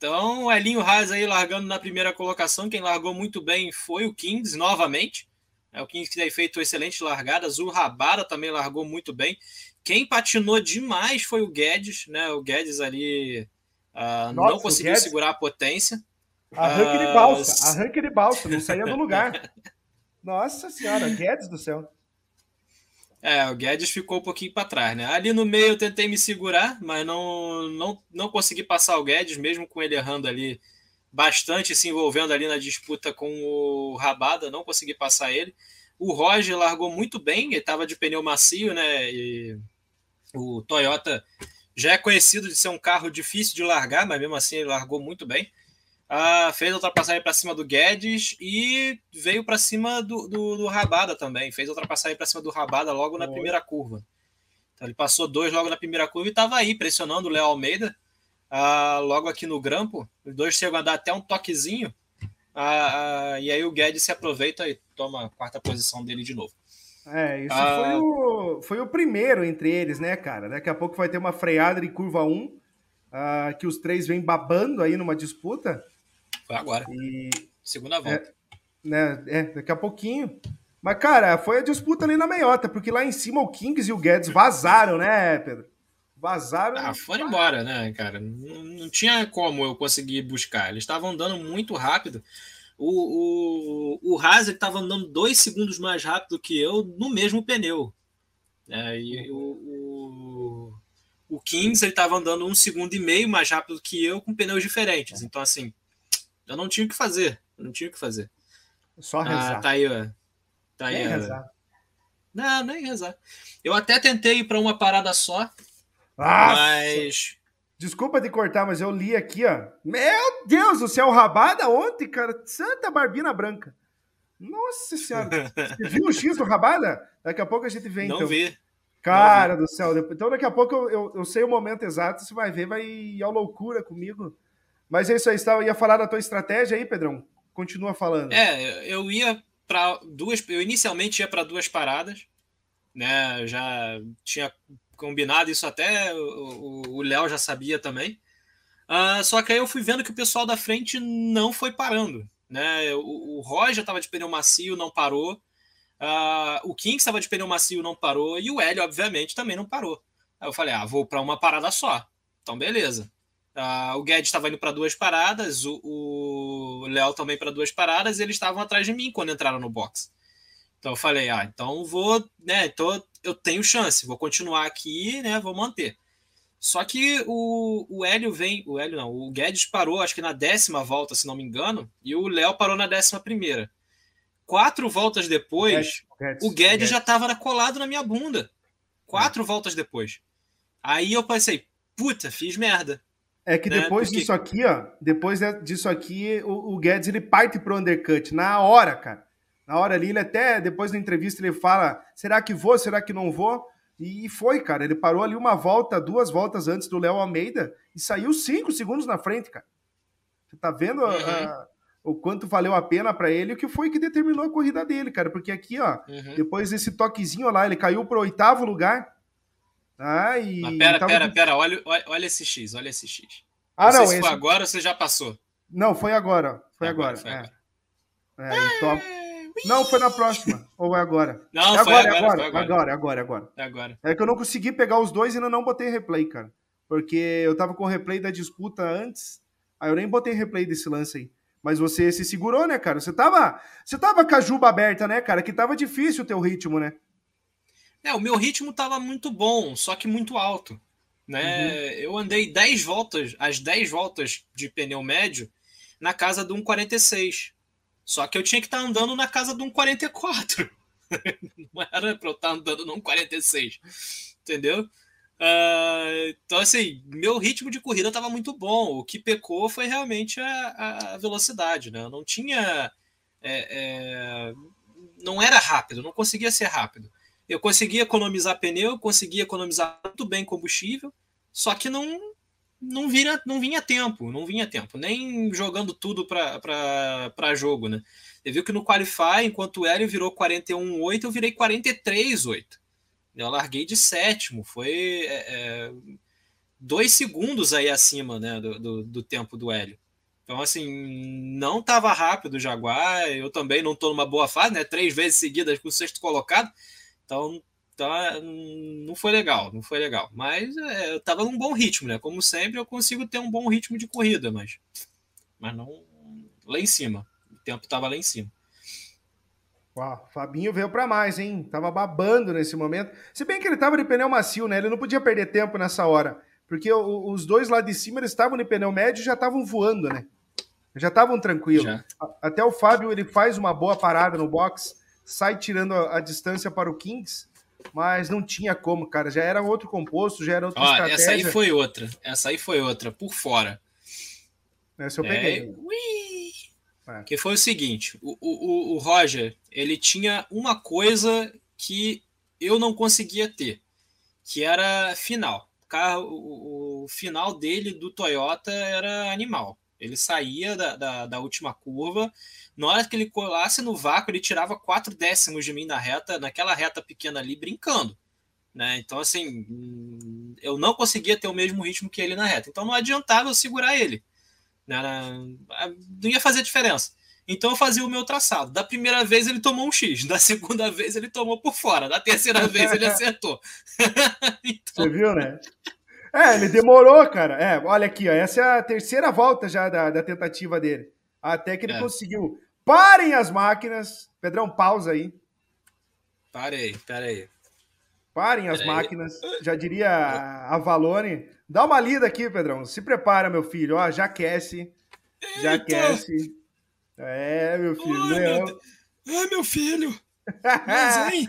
Então, o Elinho Haas aí largando na primeira colocação. Quem largou muito bem foi o Kings, novamente. É o Kings que tem feito excelentes largadas. O Rabada também largou muito bem. Quem patinou demais foi o Guedes, né? O Guedes ali uh, Nossa, não conseguiu segurar a potência. Arranque de balsa, arranque de balsa, não saía do lugar. [LAUGHS] Nossa senhora, Guedes do céu. É, o Guedes ficou um pouquinho para trás, né? Ali no meio eu tentei me segurar, mas não, não, não consegui passar o Guedes, mesmo com ele errando ali bastante, se envolvendo ali na disputa com o Rabada, não consegui passar ele. O Roger largou muito bem, ele estava de pneu macio, né? E o Toyota já é conhecido de ser um carro difícil de largar, mas mesmo assim ele largou muito bem. Ah, fez ultrapassagem para cima do Guedes e veio para cima do, do, do, Rabada também. Fez ultrapassagem para cima do Rabada logo na primeira curva. Então ele passou dois logo na primeira curva e estava aí pressionando o Léo Almeida ah, logo aqui no grampo. Os dois chegam a dar até um toquezinho. Ah e aí o Guedes se aproveita e toma a quarta posição dele de novo. É, isso ah. foi, o, foi o primeiro entre eles, né, cara? Daqui a pouco vai ter uma freada de curva 1, ah, que os três vêm babando aí numa disputa. Foi agora. E, Segunda volta. É, né, é, daqui a pouquinho. Mas, cara, foi a disputa ali na meiota, porque lá em cima o Kings e o Guedes vazaram, né, Pedro? Vazaram. Ah, foram embora, né, cara? Não, não tinha como eu conseguir buscar. Eles estavam andando muito rápido. O, o, o Haas estava andando dois segundos mais rápido que eu no mesmo pneu. É, e o, o, o Kings estava andando um segundo e meio mais rápido que eu com pneus diferentes. Então, assim, eu não tinha o que fazer. Eu não tinha o que fazer. Só ah, rezar. Ah, tá aí, ó. Tá aí, nem rezar. Não, nem rezar. Eu até tentei ir para uma parada só. Nossa. Mas. Desculpa de cortar, mas eu li aqui, ó. Meu Deus, o céu rabada ontem, cara. Santa Barbina Branca. Nossa senhora. [LAUGHS] Você viu o X do Rabada? Daqui a pouco a gente vê, Não então. vi. Cara Não vi. do céu. Então daqui a pouco eu, eu, eu, sei o momento exato. Você vai ver, vai ir ao loucura comigo. Mas é isso aí, você ia falar da tua estratégia aí, Pedrão? Continua falando. É, eu ia para duas. Eu inicialmente ia para duas paradas, né? Já tinha combinado isso até, o Léo já sabia também. Uh, só que aí eu fui vendo que o pessoal da frente não foi parando. Né? O, o Roger estava de pneu macio, não parou. Uh, o King estava de pneu macio, não parou, e o Hélio, obviamente, também não parou. Aí eu falei, ah, vou para uma parada só. Então, beleza. Uh, o Guedes estava indo para duas paradas, o Léo também para duas paradas, e eles estavam atrás de mim quando entraram no box. Então eu falei, ah, então vou, né, então eu tenho chance, vou continuar aqui, né, vou manter. Só que o, o Hélio vem, o Hélio não, o Guedes parou, acho que na décima volta, se não me engano, e o Léo parou na décima primeira. Quatro voltas depois, o Guedes, o Guedes já estava colado na minha bunda. Quatro voltas depois. Aí eu pensei, puta, fiz merda. É que né? depois Porque... disso aqui, ó, depois disso aqui, o, o Guedes ele parte pro undercut na hora, cara. Na hora ali, ele até, depois da entrevista, ele fala: será que vou, será que não vou? E foi, cara. Ele parou ali uma volta, duas voltas antes do Léo Almeida e saiu cinco segundos na frente, cara. Você tá vendo uhum. a, o quanto valeu a pena para ele e o que foi que determinou a corrida dele, cara? Porque aqui, ó, uhum. depois desse toquezinho lá, ele caiu pro oitavo lugar. Ah, e. Mas pera, tava... pera, pera, olha, olha esse X, olha esse X. Ah, não. não se esse... foi agora ou você já passou? Não, foi agora. Foi agora. agora. Foi é. agora. É, é top. Não, foi na próxima. Ou é agora? Não, é agora, agora, agora, agora, agora, agora, agora. É agora. É que eu não consegui pegar os dois e ainda não botei replay, cara. Porque eu tava com o replay da disputa antes, aí eu nem botei replay desse lance aí. Mas você se segurou, né, cara? Você tava, você tava com a juba aberta, né, cara? Que tava difícil o teu ritmo, né? É, o meu ritmo tava muito bom, só que muito alto. Né? Uhum. Eu andei 10 voltas, as 10 voltas de pneu médio, na casa de 1,46. Só que eu tinha que estar tá andando na casa de um 44. [LAUGHS] Não era para eu estar tá andando num 46. Entendeu? Uh, então, assim, meu ritmo de corrida estava muito bom. O que pecou foi realmente a, a velocidade, né? Eu não tinha. É, é, não era rápido, não conseguia ser rápido. Eu conseguia economizar pneu, conseguia economizar muito bem combustível, só que não, não, vira, não vinha tempo, não vinha tempo, nem jogando tudo para jogo, né? Você viu que no Qualify, enquanto o Hélio virou 41,8, eu virei 43,8. Eu larguei de sétimo, foi é, é, dois segundos aí acima né, do, do, do tempo do Hélio. Então, assim, não estava rápido o Jaguar, eu também não estou numa boa fase, né? Três vezes seguidas com o sexto colocado. Então, então, não foi legal, não foi legal. Mas é, eu estava num bom ritmo, né? Como sempre, eu consigo ter um bom ritmo de corrida, mas, mas não lá em cima. O tempo estava lá em cima. Uau, Fabinho veio para mais, hein? Tava babando nesse momento. Se bem que ele tava de pneu macio, né? Ele não podia perder tempo nessa hora. Porque os dois lá de cima eles estavam de pneu médio e já estavam voando, né? Já estavam tranquilos. Até o Fábio ele faz uma boa parada no box, sai tirando a, a distância para o Kings mas não tinha como, cara. Já era outro composto, já era outra Ó, estratégia. Essa aí foi outra. Essa aí foi outra, por fora. Essa eu peguei. É, Que foi o seguinte: o, o, o Roger ele tinha uma coisa que eu não conseguia ter, que era final. O, carro, o, o final dele do Toyota era animal. Ele saía da, da, da última curva na hora que ele colasse no vácuo, ele tirava quatro décimos de mim na reta, naquela reta pequena ali, brincando. Né? Então, assim, eu não conseguia ter o mesmo ritmo que ele na reta. Então, não adiantava eu segurar ele. Né? Não ia fazer diferença. Então, eu fazia o meu traçado. Da primeira vez, ele tomou um X. Da segunda vez, ele tomou por fora. Da terceira [LAUGHS] vez, ele acertou. [LAUGHS] então... Você viu, né? É, ele demorou, cara. É, olha aqui, ó, essa é a terceira volta já da, da tentativa dele. Até que ele é. conseguiu Parem as máquinas. Pedrão, pausa aí. Parei, peraí. Parem as máquinas. Já diria a Valone. Dá uma lida aqui, Pedrão. Se prepara, meu filho. Ó, já aquece. Já Eita. aquece. É, meu filho. Ai, Leão. Meu, Ai, meu filho. Mas, [LAUGHS] hein?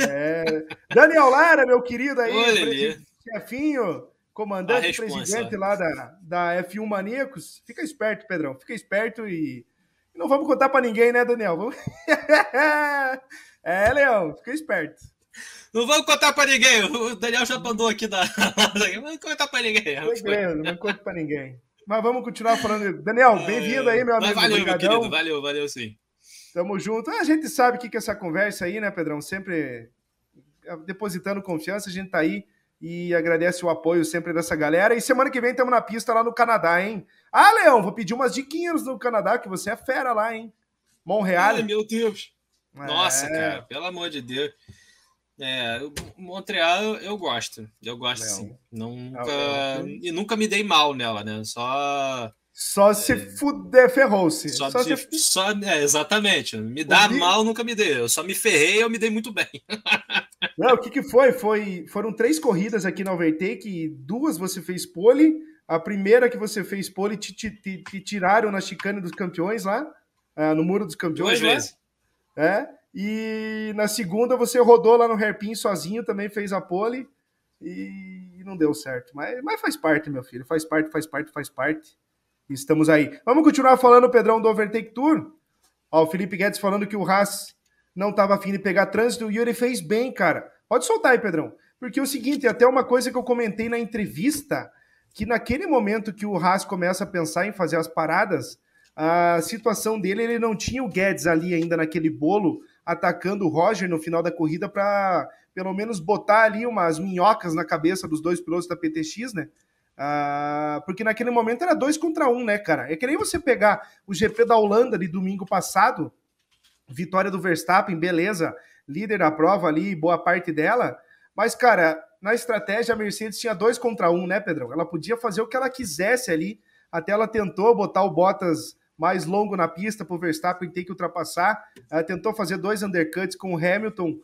é. Daniel Lara, meu querido aí. Olha chefinho, comandante, presidente lá da, da F1 Maníacos. Fica esperto, Pedrão. Fica esperto e não vamos contar para ninguém, né, Daniel? Vamos... [LAUGHS] é, Leão, fica esperto. Não vamos contar para ninguém. O Daniel já mandou aqui da. [LAUGHS] Não vamos contar para ninguém. Segredo, não conta para ninguém. Mas vamos continuar falando. Daniel, bem-vindo aí, meu amigo. Valeu, meu querido. Valeu, valeu sim. Tamo junto. A gente sabe que, que essa conversa aí, né, Pedrão? Sempre depositando confiança, a gente tá aí e agradece o apoio sempre dessa galera. E semana que vem estamos na pista lá no Canadá, hein? Ah, Leão, vou pedir umas diquinhas no Canadá, que você é fera lá, hein? Montreal. Ai, meu Deus. Nossa, é... cara, pelo amor de Deus. É, Montreal eu, gosto. Eu gosto Leão. sim. Nunca, e nunca me dei mal nela, né? Só. Só se é, fuder, ferrou-se. Só, só, se... só é, exatamente. Me dá mal, nunca me dei. Eu só me ferrei eu me dei muito bem. Não, o que, que foi? foi? Foram três corridas aqui na Overtake, duas você fez pole. A primeira que você fez pole te, te, te, te tiraram na chicane dos campeões lá, uh, no muro dos campeões. Duas vezes. É. E na segunda você rodou lá no hairpin sozinho, também fez a pole e não deu certo. Mas, mas faz parte, meu filho. Faz parte, faz parte, faz parte. Estamos aí. Vamos continuar falando, Pedrão, do Overtake Tour? Ó, o Felipe Guedes falando que o Haas não estava afim de pegar trânsito e ele fez bem, cara. Pode soltar aí, Pedrão. Porque é o seguinte, até uma coisa que eu comentei na entrevista, que naquele momento que o Haas começa a pensar em fazer as paradas, a situação dele, ele não tinha o Guedes ali ainda naquele bolo, atacando o Roger no final da corrida para pelo menos botar ali umas minhocas na cabeça dos dois pilotos da PTX, né? Ah, porque naquele momento era dois contra um, né, cara? É que nem você pegar o GP da Holanda ali domingo passado, vitória do Verstappen, beleza, líder da prova ali, boa parte dela, mas, cara, na estratégia a Mercedes tinha dois contra um, né, Pedrão? Ela podia fazer o que ela quisesse ali, até ela tentou botar o Bottas mais longo na pista para o Verstappen ter que ultrapassar. Ela tentou fazer dois undercuts com o Hamilton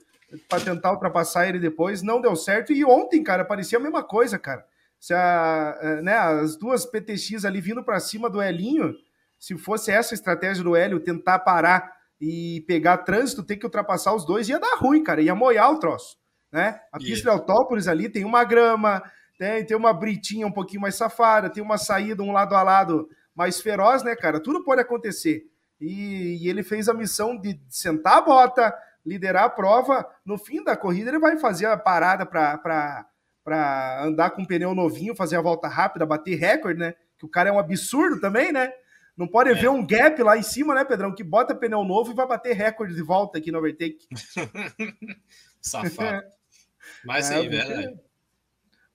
para tentar ultrapassar ele depois, não deu certo. E ontem, cara, parecia a mesma coisa, cara. Se a, eh, né, as duas PTX ali vindo para cima do Elinho, se fosse essa a estratégia do Hélio, tentar parar e pegar trânsito, ter que ultrapassar os dois, ia dar ruim, cara, ia moiar o troço. Né? A pista de Autópolis ali tem uma grama, tem, tem uma britinha um pouquinho mais safada, tem uma saída um lado a lado mais feroz, né, cara? Tudo pode acontecer. E, e, ele fez a missão de sentar a bota, liderar a prova. No fim da corrida, ele vai fazer a parada para andar com um pneu novinho, fazer a volta rápida, bater recorde, né? Que o cara é um absurdo também, né? Não pode é. ver um gap lá em cima, né, Pedrão? Que bota pneu novo e vai bater recorde de volta aqui no overtake. [LAUGHS] Safado. [LAUGHS] Mas é, sim, verdade.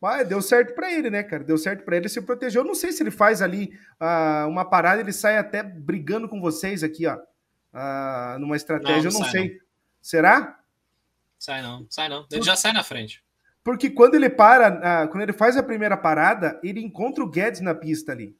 Mas deu certo para ele, né, cara? Deu certo para ele, se protegeu. Eu não sei se ele faz ali uh, uma parada, ele sai até brigando com vocês aqui, ó. Uh, numa estratégia, não, não eu não sei. Não. Será? Sai não, sai não. Ele já sai na frente. Porque quando ele para, uh, quando ele faz a primeira parada, ele encontra o Guedes na pista ali.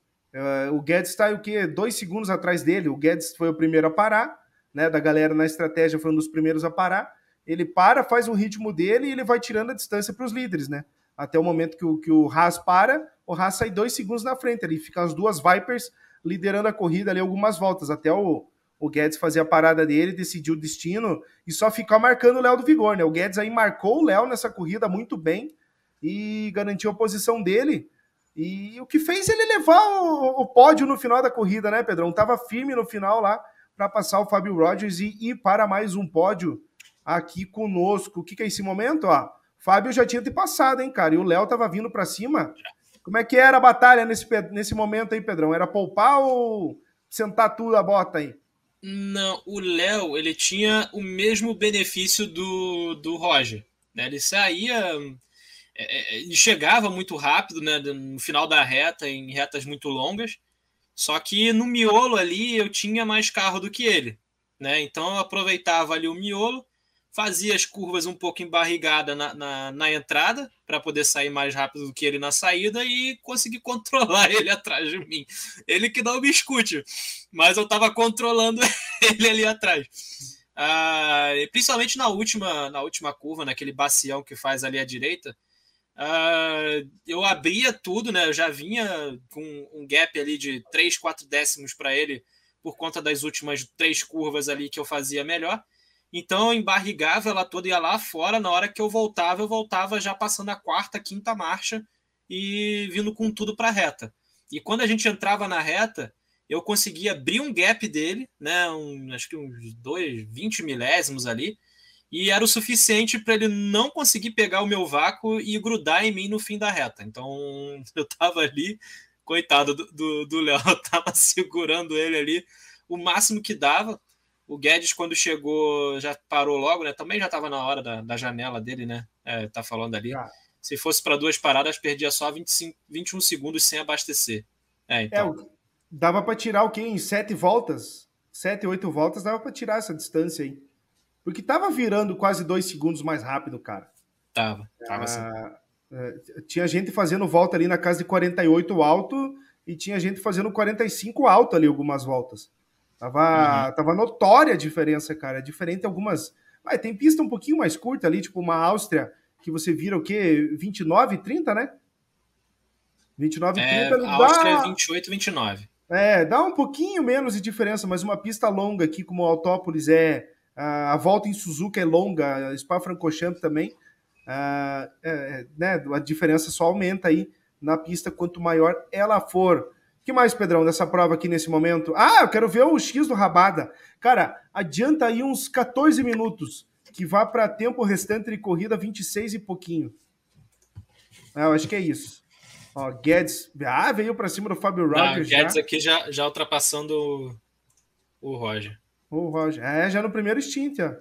o Guedes está o quê? Dois segundos atrás dele. O Guedes foi o primeiro a parar, né? Da galera na estratégia foi um dos primeiros a parar. Ele para, faz o ritmo dele e ele vai tirando a distância para os líderes, né? até o momento que o, que o Haas para, o Haas sai dois segundos na frente ali, fica as duas Vipers liderando a corrida ali algumas voltas, até o, o Guedes fazer a parada dele, decidir o destino e só ficar marcando o Léo do Vigor, né? O Guedes aí marcou o Léo nessa corrida muito bem e garantiu a posição dele. E o que fez ele levar o, o pódio no final da corrida, né, Pedrão? Tava firme no final lá para passar o Fábio Rogers e ir para mais um pódio aqui conosco. O que, que é esse momento? Ó, Fábio já tinha te passado, hein, cara? E o Léo tava vindo para cima. Como é que era a batalha nesse, nesse momento aí, Pedrão? Era poupar ou sentar tudo a bota aí? Não, o Léo, ele tinha o mesmo benefício do, do Roger. Né? Ele saía. É, é, ele chegava muito rápido, né? No final da reta, em retas muito longas. Só que no miolo ali eu tinha mais carro do que ele. Né? Então eu aproveitava ali o miolo fazia as curvas um pouco embarrigada na, na, na entrada para poder sair mais rápido do que ele na saída e conseguir [LAUGHS] controlar ele atrás de mim. Ele que não me escute, mas eu estava controlando [LAUGHS] ele ali atrás. Ah, principalmente na última, na última curva, naquele bacião que faz ali à direita, ah, eu abria tudo, né? Eu já vinha com um gap ali de 3, 4 décimos para ele por conta das últimas três curvas ali que eu fazia melhor. Então eu embarrigava ela toda, ia lá fora. Na hora que eu voltava, eu voltava já passando a quarta, quinta marcha e vindo com tudo para a reta. E quando a gente entrava na reta, eu conseguia abrir um gap dele, né? Um, acho que uns dois, 20 milésimos ali, e era o suficiente para ele não conseguir pegar o meu vácuo e grudar em mim no fim da reta. Então [LAUGHS] eu tava ali, coitado do Léo, [LAUGHS] tava segurando ele ali o máximo que dava. O Guedes, quando chegou, já parou logo, né? Também já estava na hora da, da, janela dele, né? É, tá falando ali. Ah. Se fosse para duas paradas, perdia só 25, 21 segundos sem abastecer. É, então. É, dava para tirar o quê? Em sete voltas? Sete, oito voltas, dava para tirar essa distância aí. Porque tava virando quase dois segundos mais rápido, cara. Tava, tava assim. tinha gente fazendo volta ali na casa de 48 alto e tinha gente fazendo 45 alto ali algumas voltas. Tava, uhum. tava notória a diferença, cara. É diferente algumas. Ah, tem pista um pouquinho mais curta ali, tipo uma Áustria, que você vira o quê? 29, 30, né? 29 e é, 30 a Áustria dá... é 28, 29. É, dá um pouquinho menos de diferença, mas uma pista longa aqui, como Autópolis é. A volta em Suzuka é longa, Spa-Francorchamps também. é, é, né, a diferença só aumenta aí na pista quanto maior ela for que mais, Pedrão, dessa prova aqui nesse momento? Ah, eu quero ver o X do Rabada. Cara, adianta aí uns 14 minutos, que vá para tempo restante de corrida 26 e pouquinho. Ah, eu acho que é isso. Ó, Guedes. Ah, veio para cima do Fábio Roger. Guedes já. aqui já, já ultrapassando o, o Roger. O Roger. É, já no primeiro stint, ó.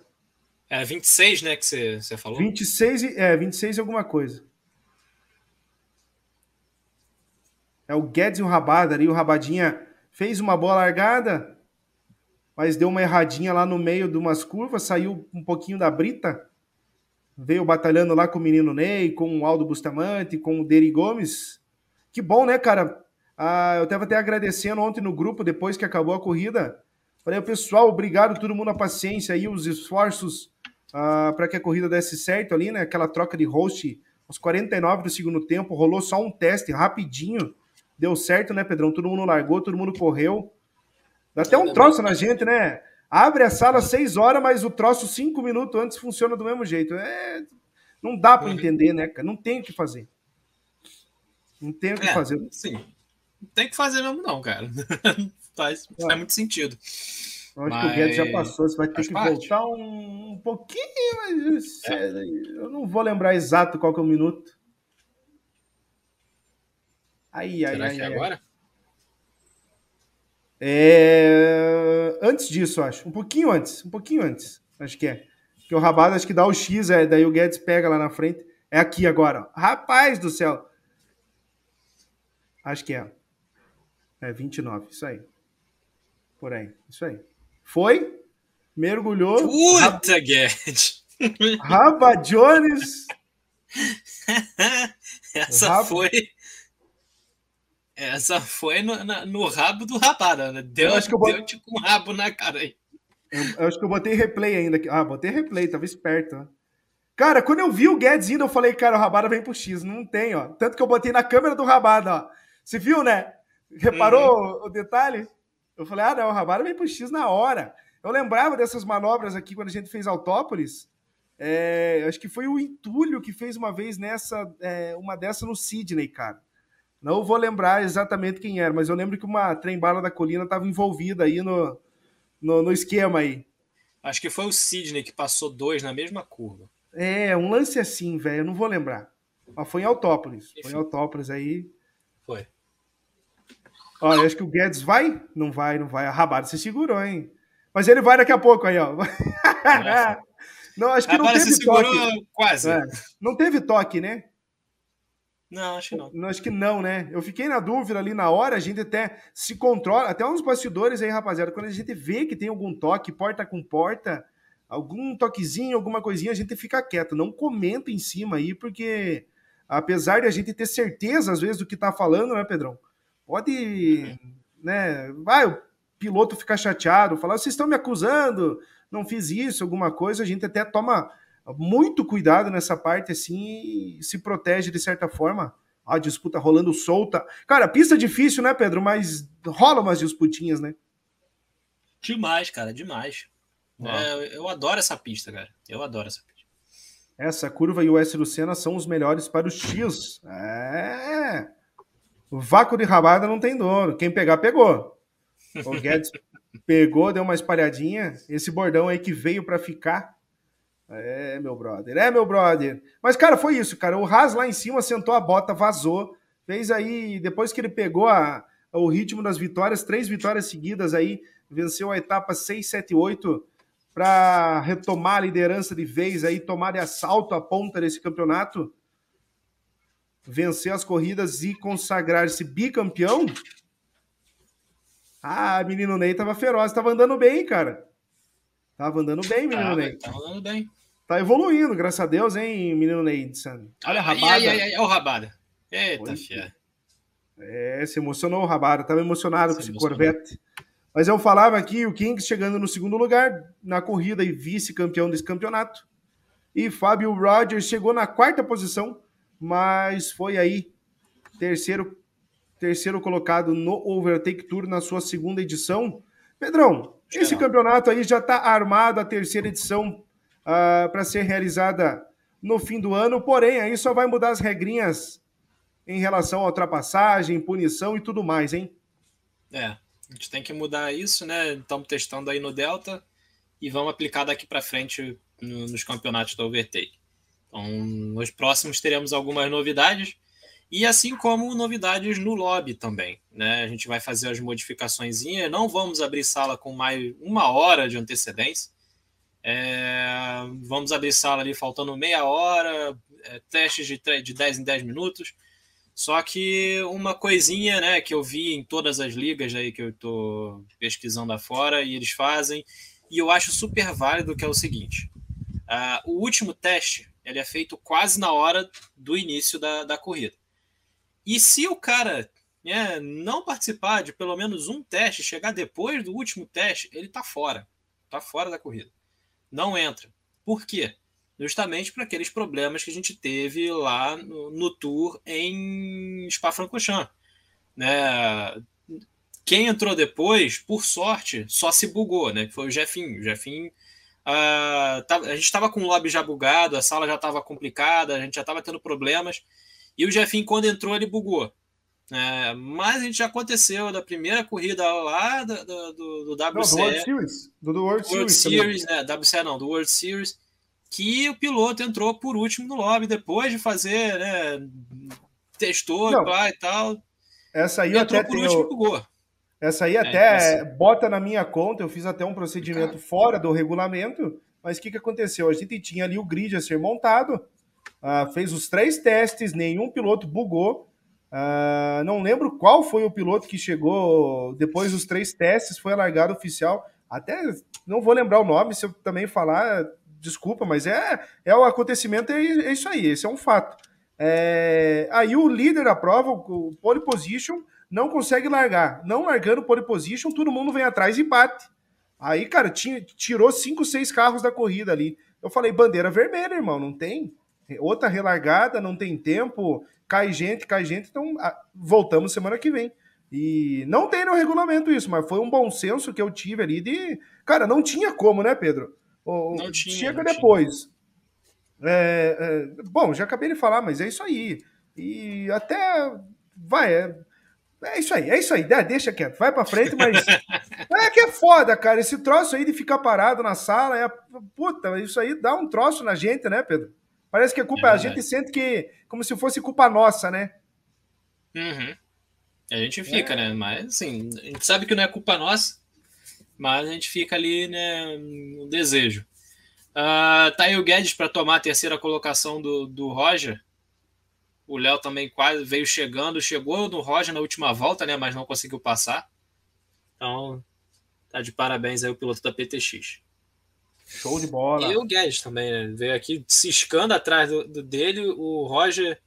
É 26, né, que você, falou? 26 e, é, 26 e alguma coisa. É o Guedes e o Rabada ali. O Rabadinha fez uma boa largada, mas deu uma erradinha lá no meio de umas curvas, saiu um pouquinho da brita. Veio batalhando lá com o menino Ney, com o Aldo Bustamante, com o Deri Gomes. Que bom, né, cara? Ah, eu estava até agradecendo ontem no grupo, depois que acabou a corrida. Falei, pessoal, obrigado todo mundo a paciência aí, os esforços ah, para que a corrida desse certo ali, né? Aquela troca de host aos 49 do segundo tempo, rolou só um teste rapidinho deu certo, né, Pedrão? Todo mundo largou, todo mundo correu. Dá até um troço na gente, né? Abre a sala às seis horas, mas o troço cinco minutos antes funciona do mesmo jeito. É... Não dá para entender, né, cara? Não tem o que fazer. Não tem o que é, fazer. Sim. Não tem o que fazer mesmo, não, cara. [LAUGHS] faz, é. faz muito sentido. Eu acho mas... que o Guedes já passou, você vai ter que parte. voltar um, um pouquinho, mas é. eu não vou lembrar exato qual que é o minuto. Aí, Será aí, que é agora? É... Antes disso, acho. Um pouquinho antes. Um pouquinho antes. Acho que é. Que o Rabado acho que dá o X, é, daí o Guedes pega lá na frente. É aqui agora. Rapaz do céu. Acho que é. É 29, isso aí. Por aí, isso aí. Foi, mergulhou. Puta, Guedes! Raba Jones. [LAUGHS] Essa foi essa foi no, na, no rabo do Rabada, né? Deu, eu acho que eu bot... deu tipo um rabo na cara aí. Eu, eu, acho que eu botei replay ainda. Ah, botei replay, tava esperto. Cara, quando eu vi o Guedes indo, eu falei, cara, o Rabada vem pro X. Não tem, ó. Tanto que eu botei na câmera do Rabada, ó. Você viu, né? Reparou uhum. o, o detalhe? Eu falei, ah, não, o Rabada vem pro X na hora. Eu lembrava dessas manobras aqui quando a gente fez Autópolis. É, acho que foi o Entulho que fez uma vez nessa, é, uma dessa no Sidney, cara. Não vou lembrar exatamente quem era, mas eu lembro que uma trem-bala da colina estava envolvida aí no, no, no, esquema aí. Acho que foi o Sidney que passou dois na mesma curva. É, um lance assim, velho, eu não vou lembrar. Mas foi em Autópolis. Enfim. Foi em Autópolis aí. Foi. Olha, acho que o Guedes vai? Não vai, não vai. A Rabada se segurou, hein? Mas ele vai daqui a pouco aí, ó. [LAUGHS] não, acho que não teve se toque. quase. É, não teve toque, né? Não, acho que não. não. Acho que não, né? Eu fiquei na dúvida ali na hora, a gente até se controla, até uns bastidores aí, rapaziada, quando a gente vê que tem algum toque, porta com porta, algum toquezinho, alguma coisinha, a gente fica quieto, não comenta em cima aí, porque apesar de a gente ter certeza às vezes do que tá falando, né, Pedrão? Pode, né, vai o piloto ficar chateado, falar, vocês estão me acusando, não fiz isso, alguma coisa, a gente até toma muito cuidado nessa parte assim e se protege de certa forma. A disputa rolando solta. Cara, pista difícil, né, Pedro? Mas rola umas disputinhas, né? Demais, cara, demais. É, eu adoro essa pista, cara. Eu adoro essa pista. Essa curva e o S Senna são os melhores para o X. É. O vácuo de rabada não tem dono. Quem pegar, pegou. O Guedes [LAUGHS] pegou, deu uma espalhadinha. Esse bordão aí que veio para ficar é, meu brother. É, meu brother. Mas, cara, foi isso, cara. O Haas lá em cima sentou a bota, vazou. Fez aí, depois que ele pegou a, o ritmo das vitórias, três vitórias seguidas aí, venceu a etapa 6, 7, 8 para retomar a liderança de vez aí, tomar de assalto a ponta desse campeonato, vencer as corridas e consagrar-se bicampeão. Ah, menino Ney tava feroz, tava andando bem, cara. Tava andando bem, menino Ah, Ney. Tava andando bem. Tá evoluindo, graças a Deus, hein, menino Ney. Olha a rabada. Ai, ai, ai, olha o rabada. Eita, fia. É, se emocionou o Rabada, tava emocionado Se com esse emocionou. Corvette. Mas eu falava aqui, o Kings chegando no segundo lugar na corrida e vice-campeão desse campeonato. E Fábio Rogers chegou na quarta posição, mas foi aí terceiro, terceiro colocado no Overtake Tour na sua segunda edição. Pedrão, esse campeonato aí já está armado a terceira edição para ser realizada no fim do ano, porém aí só vai mudar as regrinhas em relação à ultrapassagem, punição e tudo mais, hein? É, a gente tem que mudar isso, né? Estamos testando aí no Delta e vamos aplicar daqui para frente no- nos campeonatos da Overtake. Então, nos próximos teremos algumas novidades e assim como novidades no lobby também, né? A gente vai fazer as modificações, não vamos abrir sala com mais uma hora de antecedência. É, vamos abrir sala ali faltando meia hora, é, testes de, de 10 em 10 minutos. Só que uma coisinha, né, que eu vi em todas as ligas aí que eu tô pesquisando afora e eles fazem, e eu acho super válido que é o seguinte: ah, o último teste ele é feito quase na hora do início da, da corrida. E se o cara né, não participar de pelo menos um teste, chegar depois do último teste, ele tá fora, tá fora da corrida, não entra. Por quê? justamente para aqueles problemas que a gente teve lá no, no tour em Spa-Francorchamps. Né? Quem entrou depois, por sorte, só se bugou, né? Foi o Jefinho. O Jefinho ah, tá- a gente estava com o lobby já bugado, a sala já estava complicada, a gente já estava tendo problemas. E o Jefinho, quando entrou, ele bugou. Né? mas a gente já aconteceu da primeira corrida lá do, do, do, do Não, do. World Series. Do, do World, World Series. Series, né? WCE não, do World Series, que o piloto entrou por último no lobby depois de fazer, né? Testou Não. pá, e tal. Essa aí entrou até por último e bugou. Essa aí É, até bota na minha conta, eu fiz até um procedimento fora do regulamento, mas o que, que aconteceu? A gente tinha ali o grid a ser montado, ah, fez os três testes, nenhum piloto bugou. Ah, não lembro qual foi o piloto que chegou depois dos três testes, foi a largada oficial. Até não vou lembrar o nome, se eu também falar, desculpa, mas é, é o acontecimento, é, é isso aí, esse é um fato. É, aí o líder da prova, o o pole position, não consegue largar. Não largando pole position, todo mundo vem atrás e bate. Aí, cara, tirou cinco, seis carros da corrida ali. Eu falei, bandeira vermelha, irmão, não tem. Outra relargada, não tem tempo, cai gente, cai gente, então ah, voltamos semana que vem. E não tem no regulamento isso, mas foi um bom senso que eu tive ali de. Cara, não tinha como, né, Pedro? O- Não tinha, Chega não depois. É, é, bom, já acabei de falar, mas é isso aí. E até. Vai, é, é isso aí, é isso aí. É, deixa quieto, vai pra frente, mas. [LAUGHS] é que é foda, cara. Esse troço aí de ficar parado na sala, é. Puta, isso aí dá um troço na gente, né, Pedro? Parece que a culpa. É a verdade. gente sente que. Como se fosse culpa nossa, né? Uhum. A gente fica, né? Mas assim, a gente sabe que não é culpa nossa, mas a gente fica ali, né, no desejo. Ah, tá aí o Guedes para tomar a terceira colocação do, do Roger. O Léo também quase veio chegando, chegou no Roger na última volta, né? Mas não conseguiu passar. Então, tá de parabéns aí o piloto da PTX. Show de bola. E o Guedes também, né? Veio aqui ciscando atrás do, do- dele. O Roger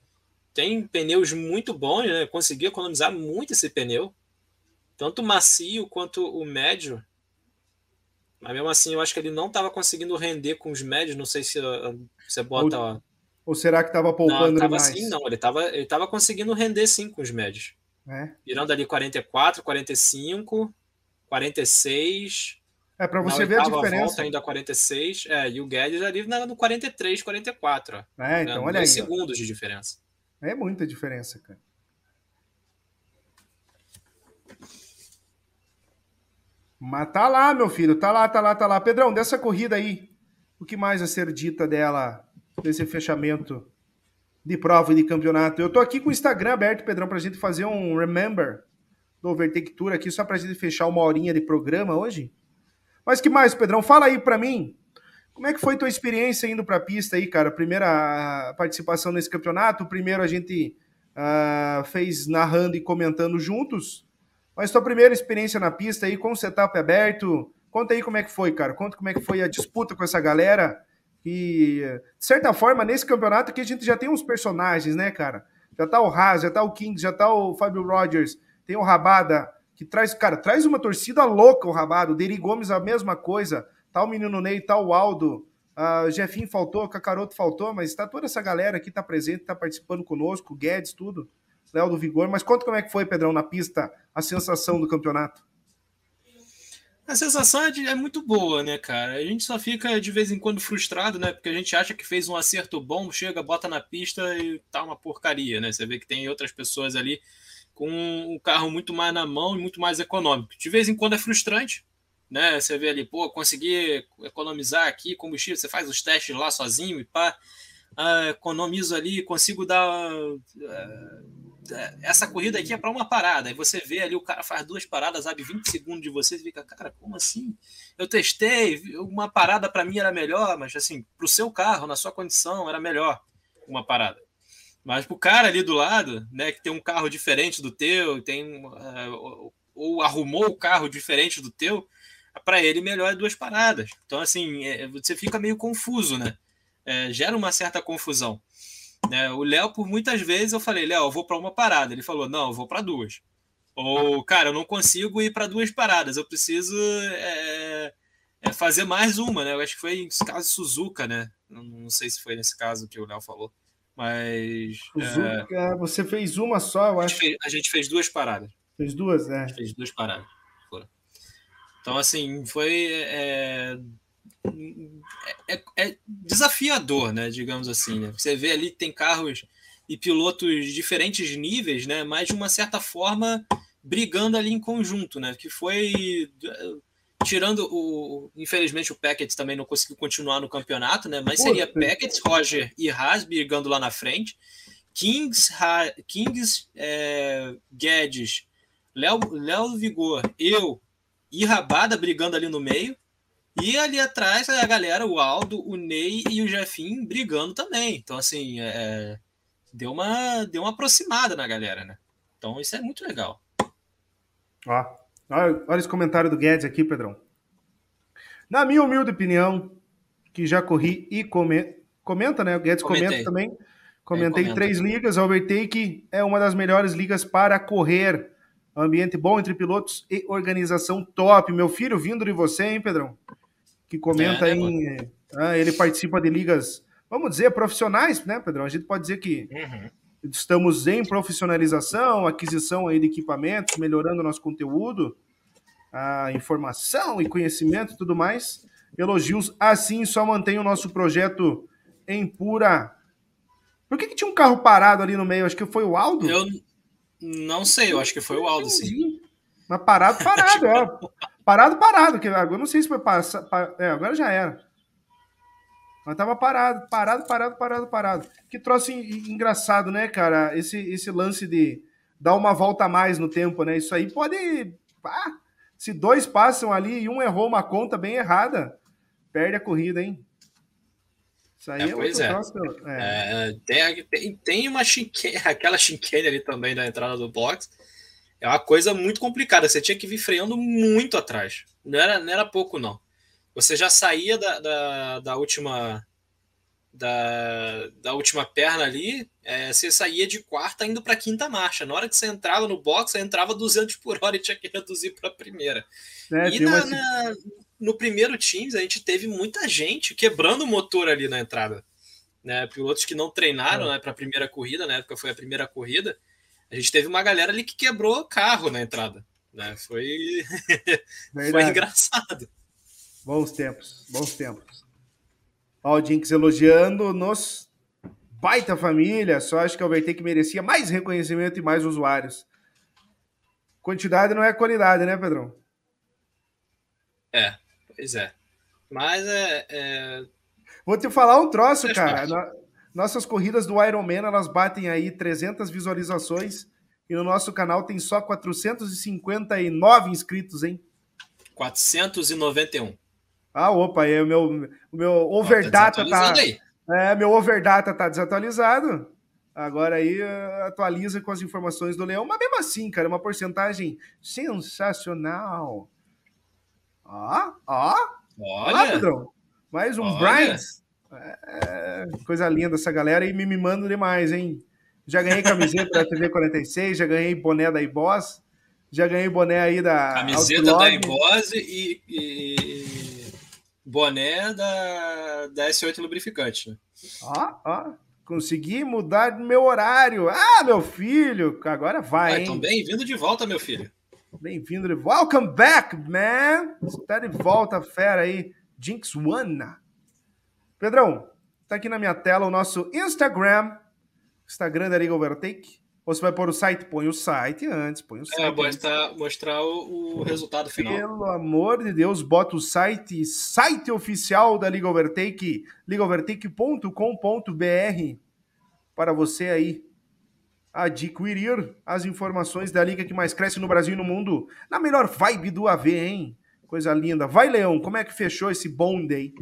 tem pneus muito bons, né? Conseguiu economizar muito esse pneu. Tanto o macio quanto o médio. Mas mesmo assim, eu acho que ele não estava conseguindo render com os médios. Não sei se uh, você bota. ó. Ou será que tava Não, poupando tava demais? assim, não. Ele estava ele tava conseguindo render sim com os médios. É, Virando ali 44, 45, 46. É para na você ver a diferença. volta ainda 46. É, e o Guedes ali na- no 43, 44. Ó. É, Né? então, olha aí. Segundos de diferença. É muita diferença, cara. Mas tá lá, meu filho, tá lá, tá lá, tá lá. Pedrão, dessa corrida aí, o que mais a ser dita dela, desse fechamento de prova e de campeonato? Eu tô aqui com o Instagram aberto, Pedrão, pra gente fazer um remember do Overtake Tour aqui, só pra gente fechar uma horinha de programa hoje. Mas que mais, Pedrão? Fala aí pra mim. Como é que foi tua experiência indo pra pista aí, cara? Primeira participação nesse campeonato. Primeiro a gente ah, fez narrando e comentando juntos. Mas tua primeira experiência na pista aí, com o setup aberto, Conta aí como é que foi, cara. Conta como é que foi a disputa com essa galera. E, de certa forma, nesse campeonato que a gente já tem uns personagens, né, cara? Já tá o Haas, já tá o Kings, já tá o Fábio Rogers, tem o Rabada, que traz, cara, traz uma torcida louca o Rabada. O Deri Gomes a mesma coisa. Tá o Menino Ney, tá o Aldo. Uh, Jefinho faltou, Cacaroto faltou, mas tá toda essa galera aqui, tá presente, tá participando conosco, Guedes, tudo. Léo do Vigor. Mas conta como é que foi, Pedrão, na pista, a sensação do campeonato. A sensação é, de, é, muito boa, né, cara? A gente só fica de vez em quando frustrado, né? Porque a gente acha que fez um acerto bom, chega, bota na pista e tá uma porcaria, né? Você vê que tem outras pessoas ali com um carro muito mais na mão e muito mais econômico. De vez em quando é frustrante, né? Você vê ali, pô, conseguir economizar aqui combustível, você faz os testes lá sozinho e pá, ah, economizo ali, consigo dar. É, essa corrida aqui é para uma parada. E você vê ali, o cara faz duas paradas, abre 20 segundos de você e fica, cara, como assim? Eu testei, uma parada para mim era melhor, mas assim, para o seu carro, na sua condição, era melhor uma parada. Mas para o cara ali do lado, né, que tem um carro diferente do teu, tem uh, ou arrumou o carro diferente do teu, para ele melhor é duas paradas. Então, assim, é, você fica meio confuso, né? É, gera uma certa confusão. Né? O Léo, por muitas vezes, eu falei, Léo, eu vou para uma parada. Ele falou, não, eu vou para duas. Ou, cara, eu não consigo ir para duas paradas, eu preciso é, é fazer mais uma, né? Eu acho que foi no caso Suzuka, né? Não, não sei se foi nesse caso que o Léo falou. Mas. Suzuka, é... você fez uma só, eu acho. A gente, fez, a gente fez duas paradas. Fez duas, né? fez duas paradas. Então, assim, foi. É, é, é, desafiador, né? Digamos assim. Né? Você vê ali que tem carros e pilotos de diferentes níveis, né? Mas de uma certa forma brigando ali em conjunto, né? Que foi tirando o, infelizmente o Packets também não conseguiu continuar no campeonato, né? Mas seria Packets, Roger e Haas brigando lá na frente, Kings, ha, Kings, é, Guedes, Léo, Léo Vigor, eu e Rabada brigando ali no meio. E ali atrás a galera, o Aldo, o Ney e o Jefim brigando também. Então, assim, é, é, deu, uma, deu uma aproximada na galera, né? Então, isso é muito legal. Ó, olha, olha esse comentário do Guedes aqui, Pedrão. Na minha humilde opinião, que já corri e come, comenta, né? O Guedes Comentei. comenta também. Comentei é, três ligas. A Overtake é uma das melhores ligas para correr. Ambiente bom entre pilotos e organização top. Meu filho vindo de você, hein, Pedrão? que comenta é, né, em. Ah, ele participa de ligas, vamos dizer, profissionais, né, Pedrão? A gente pode dizer que uhum. Estamos em profissionalização, aquisição aí de equipamentos, melhorando nosso conteúdo, a informação e conhecimento e tudo mais. Elogios assim só mantém o nosso projeto em pura. Por que, que tinha um carro parado ali no meio? Acho que foi o Aldo? Eu não sei, eu acho que foi o Aldo, sim. Mas parado, parado, [LAUGHS] é. Parado, parado, que agora não sei se foi passar. É, agora já era. Mas tava parado, parado, parado, parado, parado. Que troço engraçado, né, cara? Esse, esse lance de dar uma volta a mais no tempo, né? Isso aí pode. Ah, se dois passam ali e um errou uma conta bem errada, perde a corrida, hein? Isso aí é, é pois é. Troço, é. é tem, tem, uma chinquene, [LAUGHS] aquela chinquene ali também da entrada do box é uma coisa muito complicada. Você tinha que vir freando muito atrás. Não era, não era pouco, não. Você já saía da, da, da última da, da última perna ali, é, você saía de quarta indo para quinta marcha. Na hora que você entrava no box, você entrava 200 por hora e tinha que reduzir para a primeira. É, e na, uma... na, no primeiro Teams, a gente teve muita gente quebrando o motor ali na entrada. Né? Pilotos que não treinaram é. né, para a primeira corrida, na época foi a primeira corrida, a gente teve uma galera ali que quebrou carro na entrada. Né? Foi... [LAUGHS] Foi engraçado. Bons tempos, bons tempos. Ó, o Jinx elogiando nos baita família. Só acho que a Overtake merecia mais reconhecimento e mais usuários. Quantidade não é qualidade, né, Pedrão? É, pois é. Mas é. é... Vou te falar um troço, cara. Nossas corridas do Ironman, elas batem aí 300 visualizações e no nosso canal tem só 459 inscritos, hein? 491. Ah, opa, é o meu, o meu overdata tá, tá É, meu overdata tá desatualizado. Agora aí eh, atualiza com as informações do Leão, mas mesmo assim, cara, uma porcentagem sensacional. Ó, ó. Olha, Pedrão. Mais um Bryant. É, coisa linda essa galera e me mimando demais, hein? Já ganhei camiseta da TV 46, já ganhei boné da iBoss, já ganhei boné aí da. Camiseta da iBoss e, e, boné da, da S8 Lubrificante. Né? Ó, ó. Consegui mudar meu horário. Ah, meu filho, agora vai, ah? Então, bem-vindo de volta, meu filho. Bem-vindo de volta. Welcome back, man. Está de volta, fera aí. Jinx One. Pedrão, tá aqui na minha tela o nosso Instagram. Instagram da Liga Overtake. Ou você vai pôr o site? Põe o site antes, põe o site. É, mostrar, mostrar o, o, resultado final. Pelo amor de Deus, bota o site, site oficial da Liga Overtake, ligaovertake.com.br para você aí adquirir as informações da liga que mais cresce no Brasil e no mundo. Na melhor vibe do AV, hein? Coisa linda. Vai, Leão, como é que fechou esse bom day?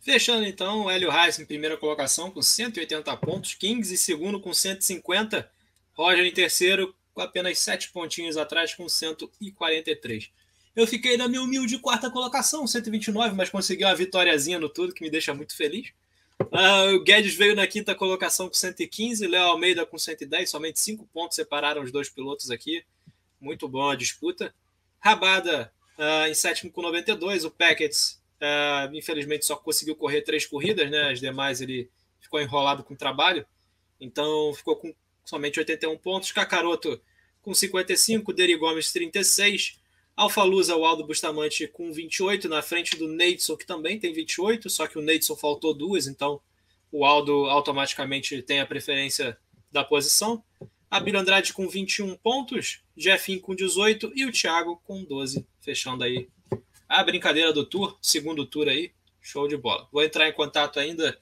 Fechando então, o Hélio Reis em primeira colocação com 180 pontos, Kings em segundo com 150, Roger em terceiro com apenas 7 pontinhos atrás com 143. Eu fiquei na minha humilde quarta colocação, 129, mas consegui uma vitóriazinha no tudo que me deixa muito feliz. Uh, o Guedes veio na quinta colocação com 115, Léo Almeida com 110, somente 5 pontos separaram os dois pilotos aqui. Muito bom a disputa. Rabada uh, em sétimo com 92, o Packets uh, infelizmente só conseguiu correr três corridas, né? As demais ele ficou enrolado com trabalho, então ficou com somente 81 pontos. Cacaroto com 55, Deri Gomes 36, Alfaluza, o Aldo Bustamante com 28, na frente do Neidson, que também tem 28, só que o Neidson faltou duas, então o Aldo automaticamente tem a preferência da posição. Abílio Andrade com 21 pontos, Jeffinho com 18 e o Thiago com 12, fechando aí a brincadeira do tour, segundo tour aí, show de bola. Vou entrar em contato ainda,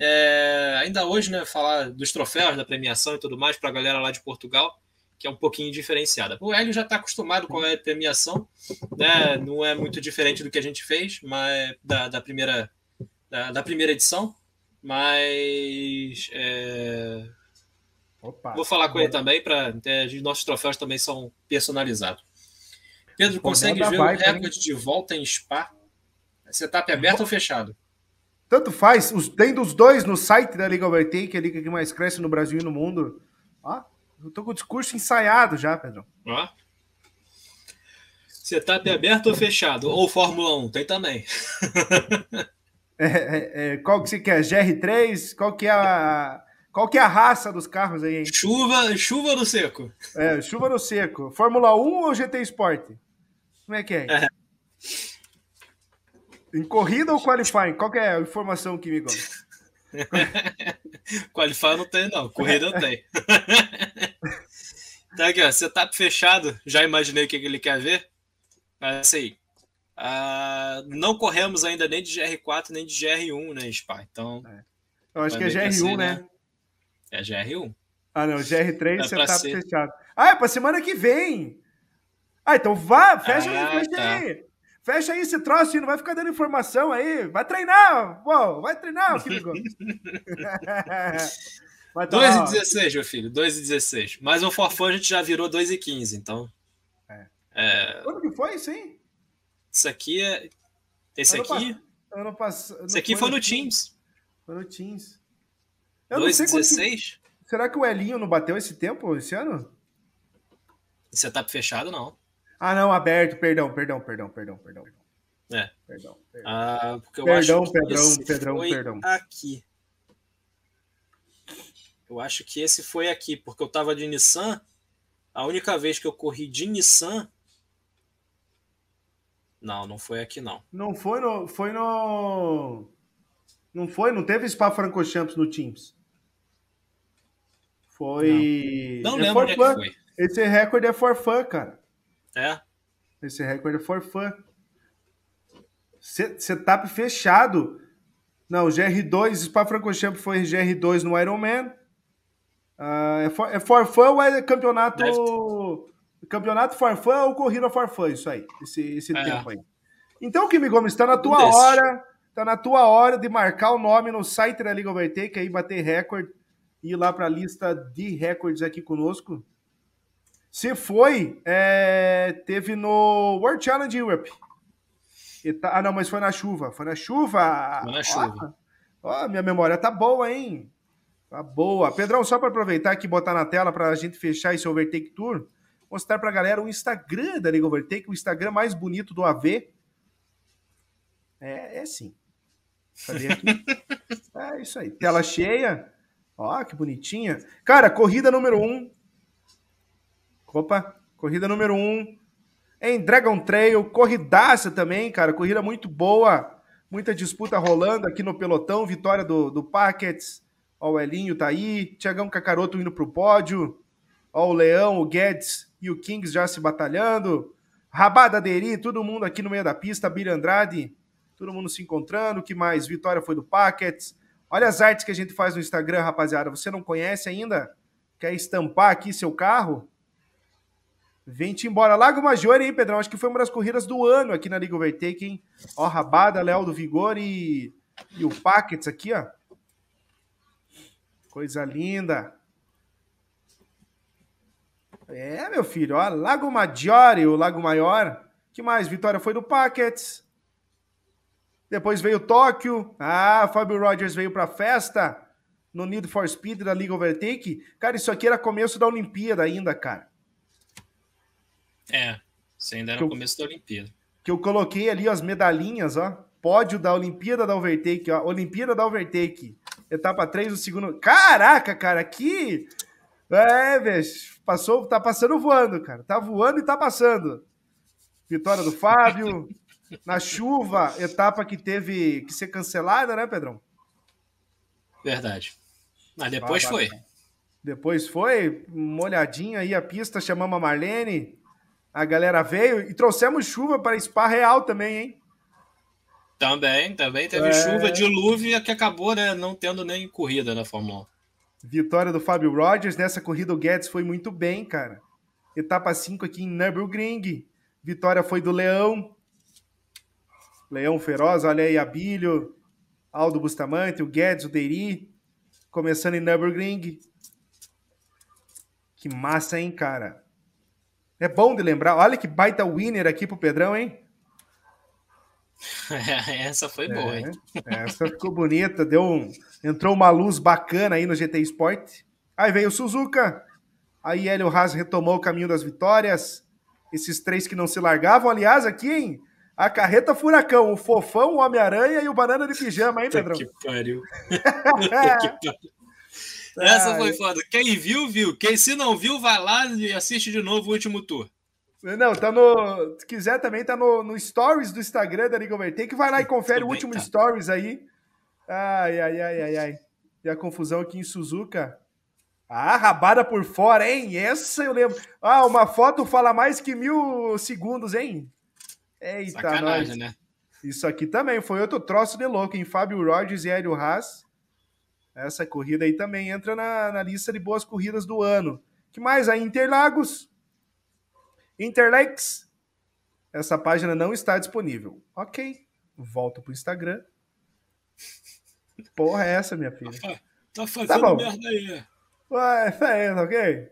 é, ainda hoje, né, falar dos troféus, da premiação e tudo mais para a galera lá de Portugal que é um pouquinho diferenciada. O Hélio já está acostumado com a premiação, né? não é muito diferente do que a gente fez mas, da, da primeira, da, da, primeira edição, mas é... Opa, vou falar com ele também para é, nossos troféus também são personalizados. Pedro, consegue ver o recorde de volta em Spa? Setup aberto ou fechado? Tanto faz, os, tem dos dois no site da Liga Overtake, a liga que mais cresce no Brasil e no mundo. Ó, eu tô com o discurso ensaiado já, Pedro. Ó. Setup aberto ou fechado? Ou Fórmula 1? Tem também. [LAUGHS] é, é, é, qual que você quer? GR3? Qual que é a. Qual que é a raça dos carros aí, hein? Chuva, chuva no seco. É, chuva no seco. Fórmula 1 ou GT Sport? Como é que é? é. Em corrida ou qualifying? Qual é a informação que me gosta? [LAUGHS] Qualify não tem, não. Corrida não tem. tá aqui, ó. Setup fechado. Já imaginei o que ele quer ver. Mas assim. Uh, não corremos ainda nem de GR4 nem de GR1, né, Spa? Então. É. Eu acho que é GR1, assim, né? né? É GR1. Ah, não. GR3 é setup ser... fechado. Ah, é pra semana que vem. Ah, então vá, fecha, ah, fecha tá. aí. Fecha aí esse troço, não vai ficar dando informação aí. Vai treinar, pô, vai treinar, [LAUGHS] filho. 2 [LAUGHS] e 16, meu filho, 2 e 16. Mas o Forfã a gente já virou 2 e 15, então. É. é... Quando que foi isso aí? Isso aqui é. Esse ano aqui. Pa... Ano pass... Esse aqui foi no, no Teams. Foi no Teams. Eu 2 e 16? Que... Será que o Elinho não bateu esse tempo esse ano? Setup fechado, não. Ah, não, aberto, perdão, perdão, perdão, perdão, perdão. É. Perdão, perdão. Ah, porque eu perdão, acho Pedrão, Pedrão, perdão. Aqui. Eu acho que esse foi aqui, porque eu tava de Nissan. A única vez que eu corri de Nissan. Não, não foi aqui, não. Não foi no. Foi no. Não foi? Não teve Spa Francorchamps no Teams? Foi. Não, não é lembro onde é que foi. Esse recorde é for fun, cara. É. Esse recorde é for fun. Setup fechado. Não, GR2, Spa Francorchamps foi GR2 no Ironman. Uh, é, for, é for fun ou é campeonato. Deve... Campeonato for fun ou corrida for fun? Isso aí, esse, esse é. tempo aí. Então, Kimi Gomes, está na tua hora. Tá na tua hora de marcar o nome no site da Liga Overtake, aí bater recorde e ir lá para a lista de recordes aqui conosco. Se foi, é, teve no World Challenge Europe. Ah, não, mas foi na chuva. Foi na chuva. Foi na chuva. Ó, minha memória tá boa, hein? Tá boa. Pedrão, só para aproveitar aqui e botar na tela para a gente fechar esse Overtake Tour, mostrar para a galera o Instagram da Liga Overtake, o Instagram mais bonito do AV. É, é sim. Cadê aqui? [LAUGHS] é isso aí. Tela cheia. Ó, que bonitinha. Cara, corrida número 1. Um. Opa, corrida número 1. Um. Em Dragon Trail, corridaça também, cara. Corrida muito boa. Muita disputa rolando aqui no pelotão. Vitória do, do Packets. Ó, o Elinho tá aí. Tiagão Cacaroto indo pro pódio. Ó, o Leão, o Guedes e o Kings já se batalhando. Rabada Deri, todo mundo aqui no meio da pista. Billy Andrade, todo mundo se encontrando. O que mais? Vitória foi do Packets. Olha as artes que a gente faz no Instagram, rapaziada. Você não conhece ainda? Quer estampar aqui seu carro? Vem-te embora. Lago Majore, hein, Pedrão? Acho que foi uma das corridas do ano aqui na Liga Overtake, hein? Ó, Rabada, Léo do Vigor e, e o Packets aqui, ó. Coisa linda. É, meu filho, ó, Lago Maggiore, o Lago Maior. que mais? Vitória foi do Packets. Depois veio Tóquio. Ah, Fábio Rogers veio pra festa no Need for Speed da Liga Overtake. Cara, isso aqui era começo da Olimpíada ainda, cara. É, isso ainda era que o começo da Olimpíada. Que eu coloquei ali as medalhinhas, ó. Pódio da Olimpíada da Overtake, ó. Olimpíada da Overtake. Etapa 3 do segundo. Caraca, cara, aqui. É, velho. Passou, tá passando voando, cara. Tá voando e tá passando. Vitória do Fábio. [LAUGHS] Na chuva, etapa que teve que ser cancelada, né, Pedrão? Verdade. Mas depois ah, foi. Depois foi, uma olhadinha aí a pista, chamamos a Marlene, a galera veio e trouxemos chuva para Spa Real também, hein? Também, também teve é... chuva, dilúvio que acabou né, não tendo nem corrida na Fórmula 1. Vitória do Fábio Rogers, nessa corrida o Guedes foi muito bem, cara. Etapa 5 aqui em Nürburgring. Vitória foi do Leão. Leão Feroz, olha aí, Abílio, Aldo Bustamante, o Guedes, o Deri. Começando em Nürburgring. Que massa, hein, cara? É bom de lembrar. Olha que baita winner aqui pro Pedrão, hein? [LAUGHS] essa foi boa, hein? É, essa ficou bonita, deu um, entrou uma luz bacana aí no GT Sport. Aí veio o Suzuka, aí Hélio Haas retomou o caminho das vitórias. Esses três que não se largavam, aliás, aqui, hein? A carreta furacão, o fofão, o Homem-Aranha e o banana de pijama, hein, Pedrão? Que pariu. [LAUGHS] Essa foi foda. Quem viu, viu. Quem se não viu, vai lá e assiste de novo o último tour. Não, tá no. Se quiser também, tá no, no Stories do Instagram da Liga Overtake. Vai lá e confere o último tá. Stories aí. Ai, ai, ai, ai, ai. E a confusão aqui em Suzuka. Ah, rabada por fora, hein? Essa eu lembro. Ah, uma foto fala mais que mil segundos, hein? Eita, Sacanagem, nós. né? Isso aqui também foi outro troço de louco, em Fábio Rogers e Hélio Haas. Essa corrida aí também entra na, na lista de boas corridas do ano. que mais? A Interlagos. Interlakes, essa página não está disponível. Ok, volto pro Instagram. Porra, é essa, minha filha? Tá, tá fazendo tá merda aí. Ué, é, ok.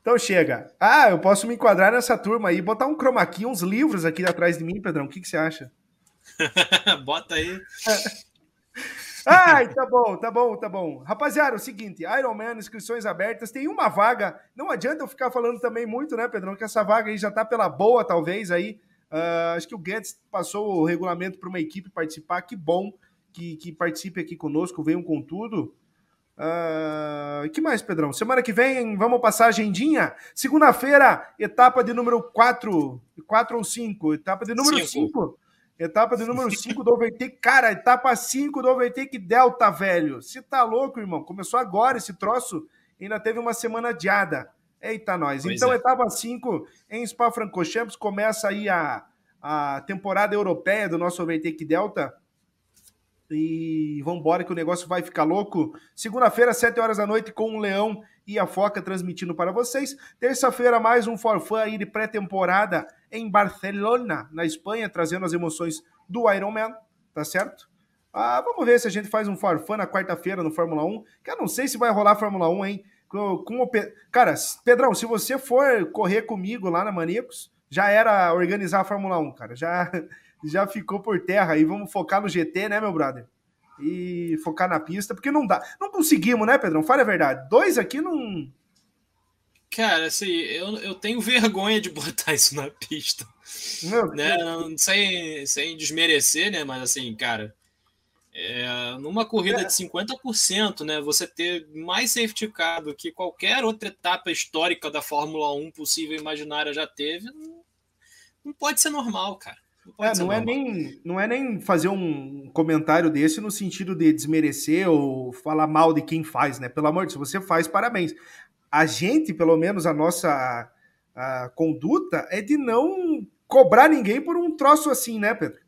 Então chega. Ah, eu posso me enquadrar nessa turma aí, botar um chroma key, uns livros aqui atrás de mim, Pedrão. O que, que você acha? [LAUGHS] Bota aí. [LAUGHS] Ai, tá bom, tá bom, tá bom. Rapaziada, é o seguinte, Iron Man, inscrições abertas, tem uma vaga. Não adianta eu ficar falando também muito, né, Pedrão, que essa vaga aí já tá pela boa, talvez, aí. Uh, acho que o Guedes passou o regulamento para uma equipe participar. Que bom que, que participe aqui conosco, venham com tudo. Uh, que mais, Pedrão? Semana que vem, vamos passar a agendinha. Segunda-feira, etapa de número 4, 4 ou 5? Etapa de número 5. Etapa de número 5 do Overtake. Cara, etapa 5 do Overtake Delta, velho. Você tá louco, irmão? Começou agora esse troço. Ainda teve uma semana adiada. Eita, nós. Pois então, é. etapa 5 em Spa-Francorchamps. Começa aí a, a temporada europeia do nosso Overtake Delta. E vambora que o negócio vai ficar louco. Segunda-feira, 7 horas da noite, com o Leão e a Foca transmitindo para vocês. Terça-feira, mais um forfã aí de pré-temporada em Barcelona, na Espanha, trazendo as emoções do Ironman, tá certo? Ah, vamos ver se a gente faz um forfã na quarta-feira no Fórmula 1, que eu não sei se vai rolar Fórmula 1, hein? Com, com Pe... Cara, Pedrão, se você for correr comigo lá na Maníacos, já era organizar a Fórmula 1, cara. Já [LAUGHS] já ficou por terra aí. Vamos focar no GT, né, meu brother? E focar na pista, porque não dá. Não conseguimos, né, Pedrão? Fala a verdade. Dois aqui não. Cara, assim, eu, eu tenho vergonha de botar [LAUGHS] isso na pista. Meu né? sem, sem desmerecer, né? Mas assim, cara, é, numa corrida é. de 50%, né, você ter mais safety car do que qualquer outra etapa histórica da Fórmula 1 possível imaginária já teve, não, não pode ser normal, cara. Não, é, não é, nem, não é nem fazer um comentário desse no sentido de desmerecer ou falar mal de quem faz, né? Pelo amor de Deus, você faz, parabéns. A gente, pelo menos a nossa a conduta, é de não cobrar ninguém por um troço assim, né, Pedro?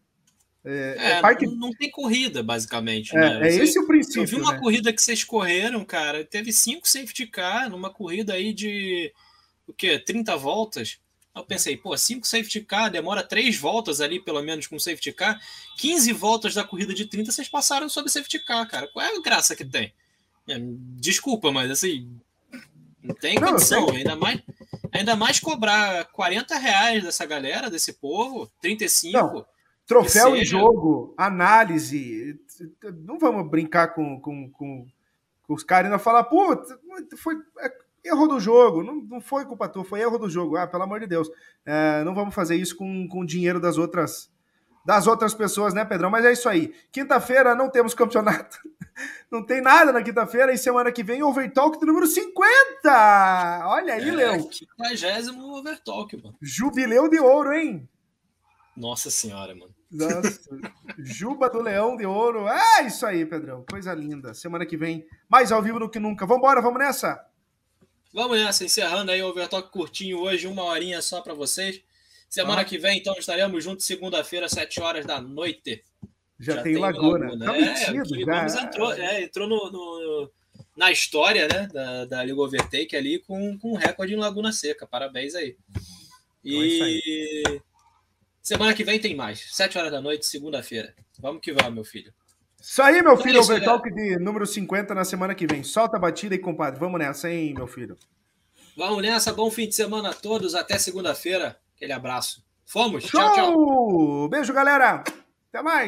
É, é, é parte... não, tem corrida, basicamente. É, né? é esse o princípio. Eu vi uma né? corrida que vocês correram, cara. Teve cinco safety car numa corrida aí de o quê? 30 voltas. Eu pensei, pô, cinco safety car, demora três voltas ali, pelo menos, com safety car. 15 voltas da corrida de 30, vocês passaram sobre safety car, cara. Qual é a graça que tem? É, desculpa, mas assim. Não tem não, condição. Ainda mais, ainda mais cobrar 40 reais dessa galera, desse povo, 35. Não. Troféu em jogo, análise. Não vamos brincar com, com, com, com os caras ainda falar, pô, foi é, erro do jogo. Não, não foi culpa tua, foi erro do jogo. Ah, pelo amor de Deus. É, não vamos fazer isso com, com o dinheiro das outras das outras pessoas, né, Pedrão? Mas é isso aí. Quinta-feira não temos campeonato. [LAUGHS] Não tem nada na quinta-feira e semana que vem Overtalk do número 50. Olha aí, é, Leão. 50 Overtalk, mano. Jubileu de ouro, hein? Nossa senhora, mano. Nossa, Juba do Leão de Ouro. É isso aí, Pedrão. Coisa linda. Semana que vem, mais ao vivo do que nunca. Vambora, vamos nessa? Vamos nessa, encerrando aí o Overtalk curtinho hoje, uma horinha só para vocês. Semana ah. que vem, então, estaremos juntos segunda-feira, 7 horas da noite. Já, já tem, tem Laguna. Laguna. Tá é, metido, já. entrou, é, entrou no, no, na história né, da, da Liga Overtake ali com, com um recorde em Laguna Seca. Parabéns aí. Então é e Semana que vem tem mais. Sete horas da noite, segunda-feira. Vamos que vamos, meu filho. Isso aí, meu então filho. É Overtalk de número 50 na semana que vem. Solta a batida e compadre. Vamos nessa, hein, meu filho. Vamos nessa. Bom fim de semana a todos. Até segunda-feira. Aquele abraço. Fomos. Show! Tchau, tchau. Beijo, galera. Até mais.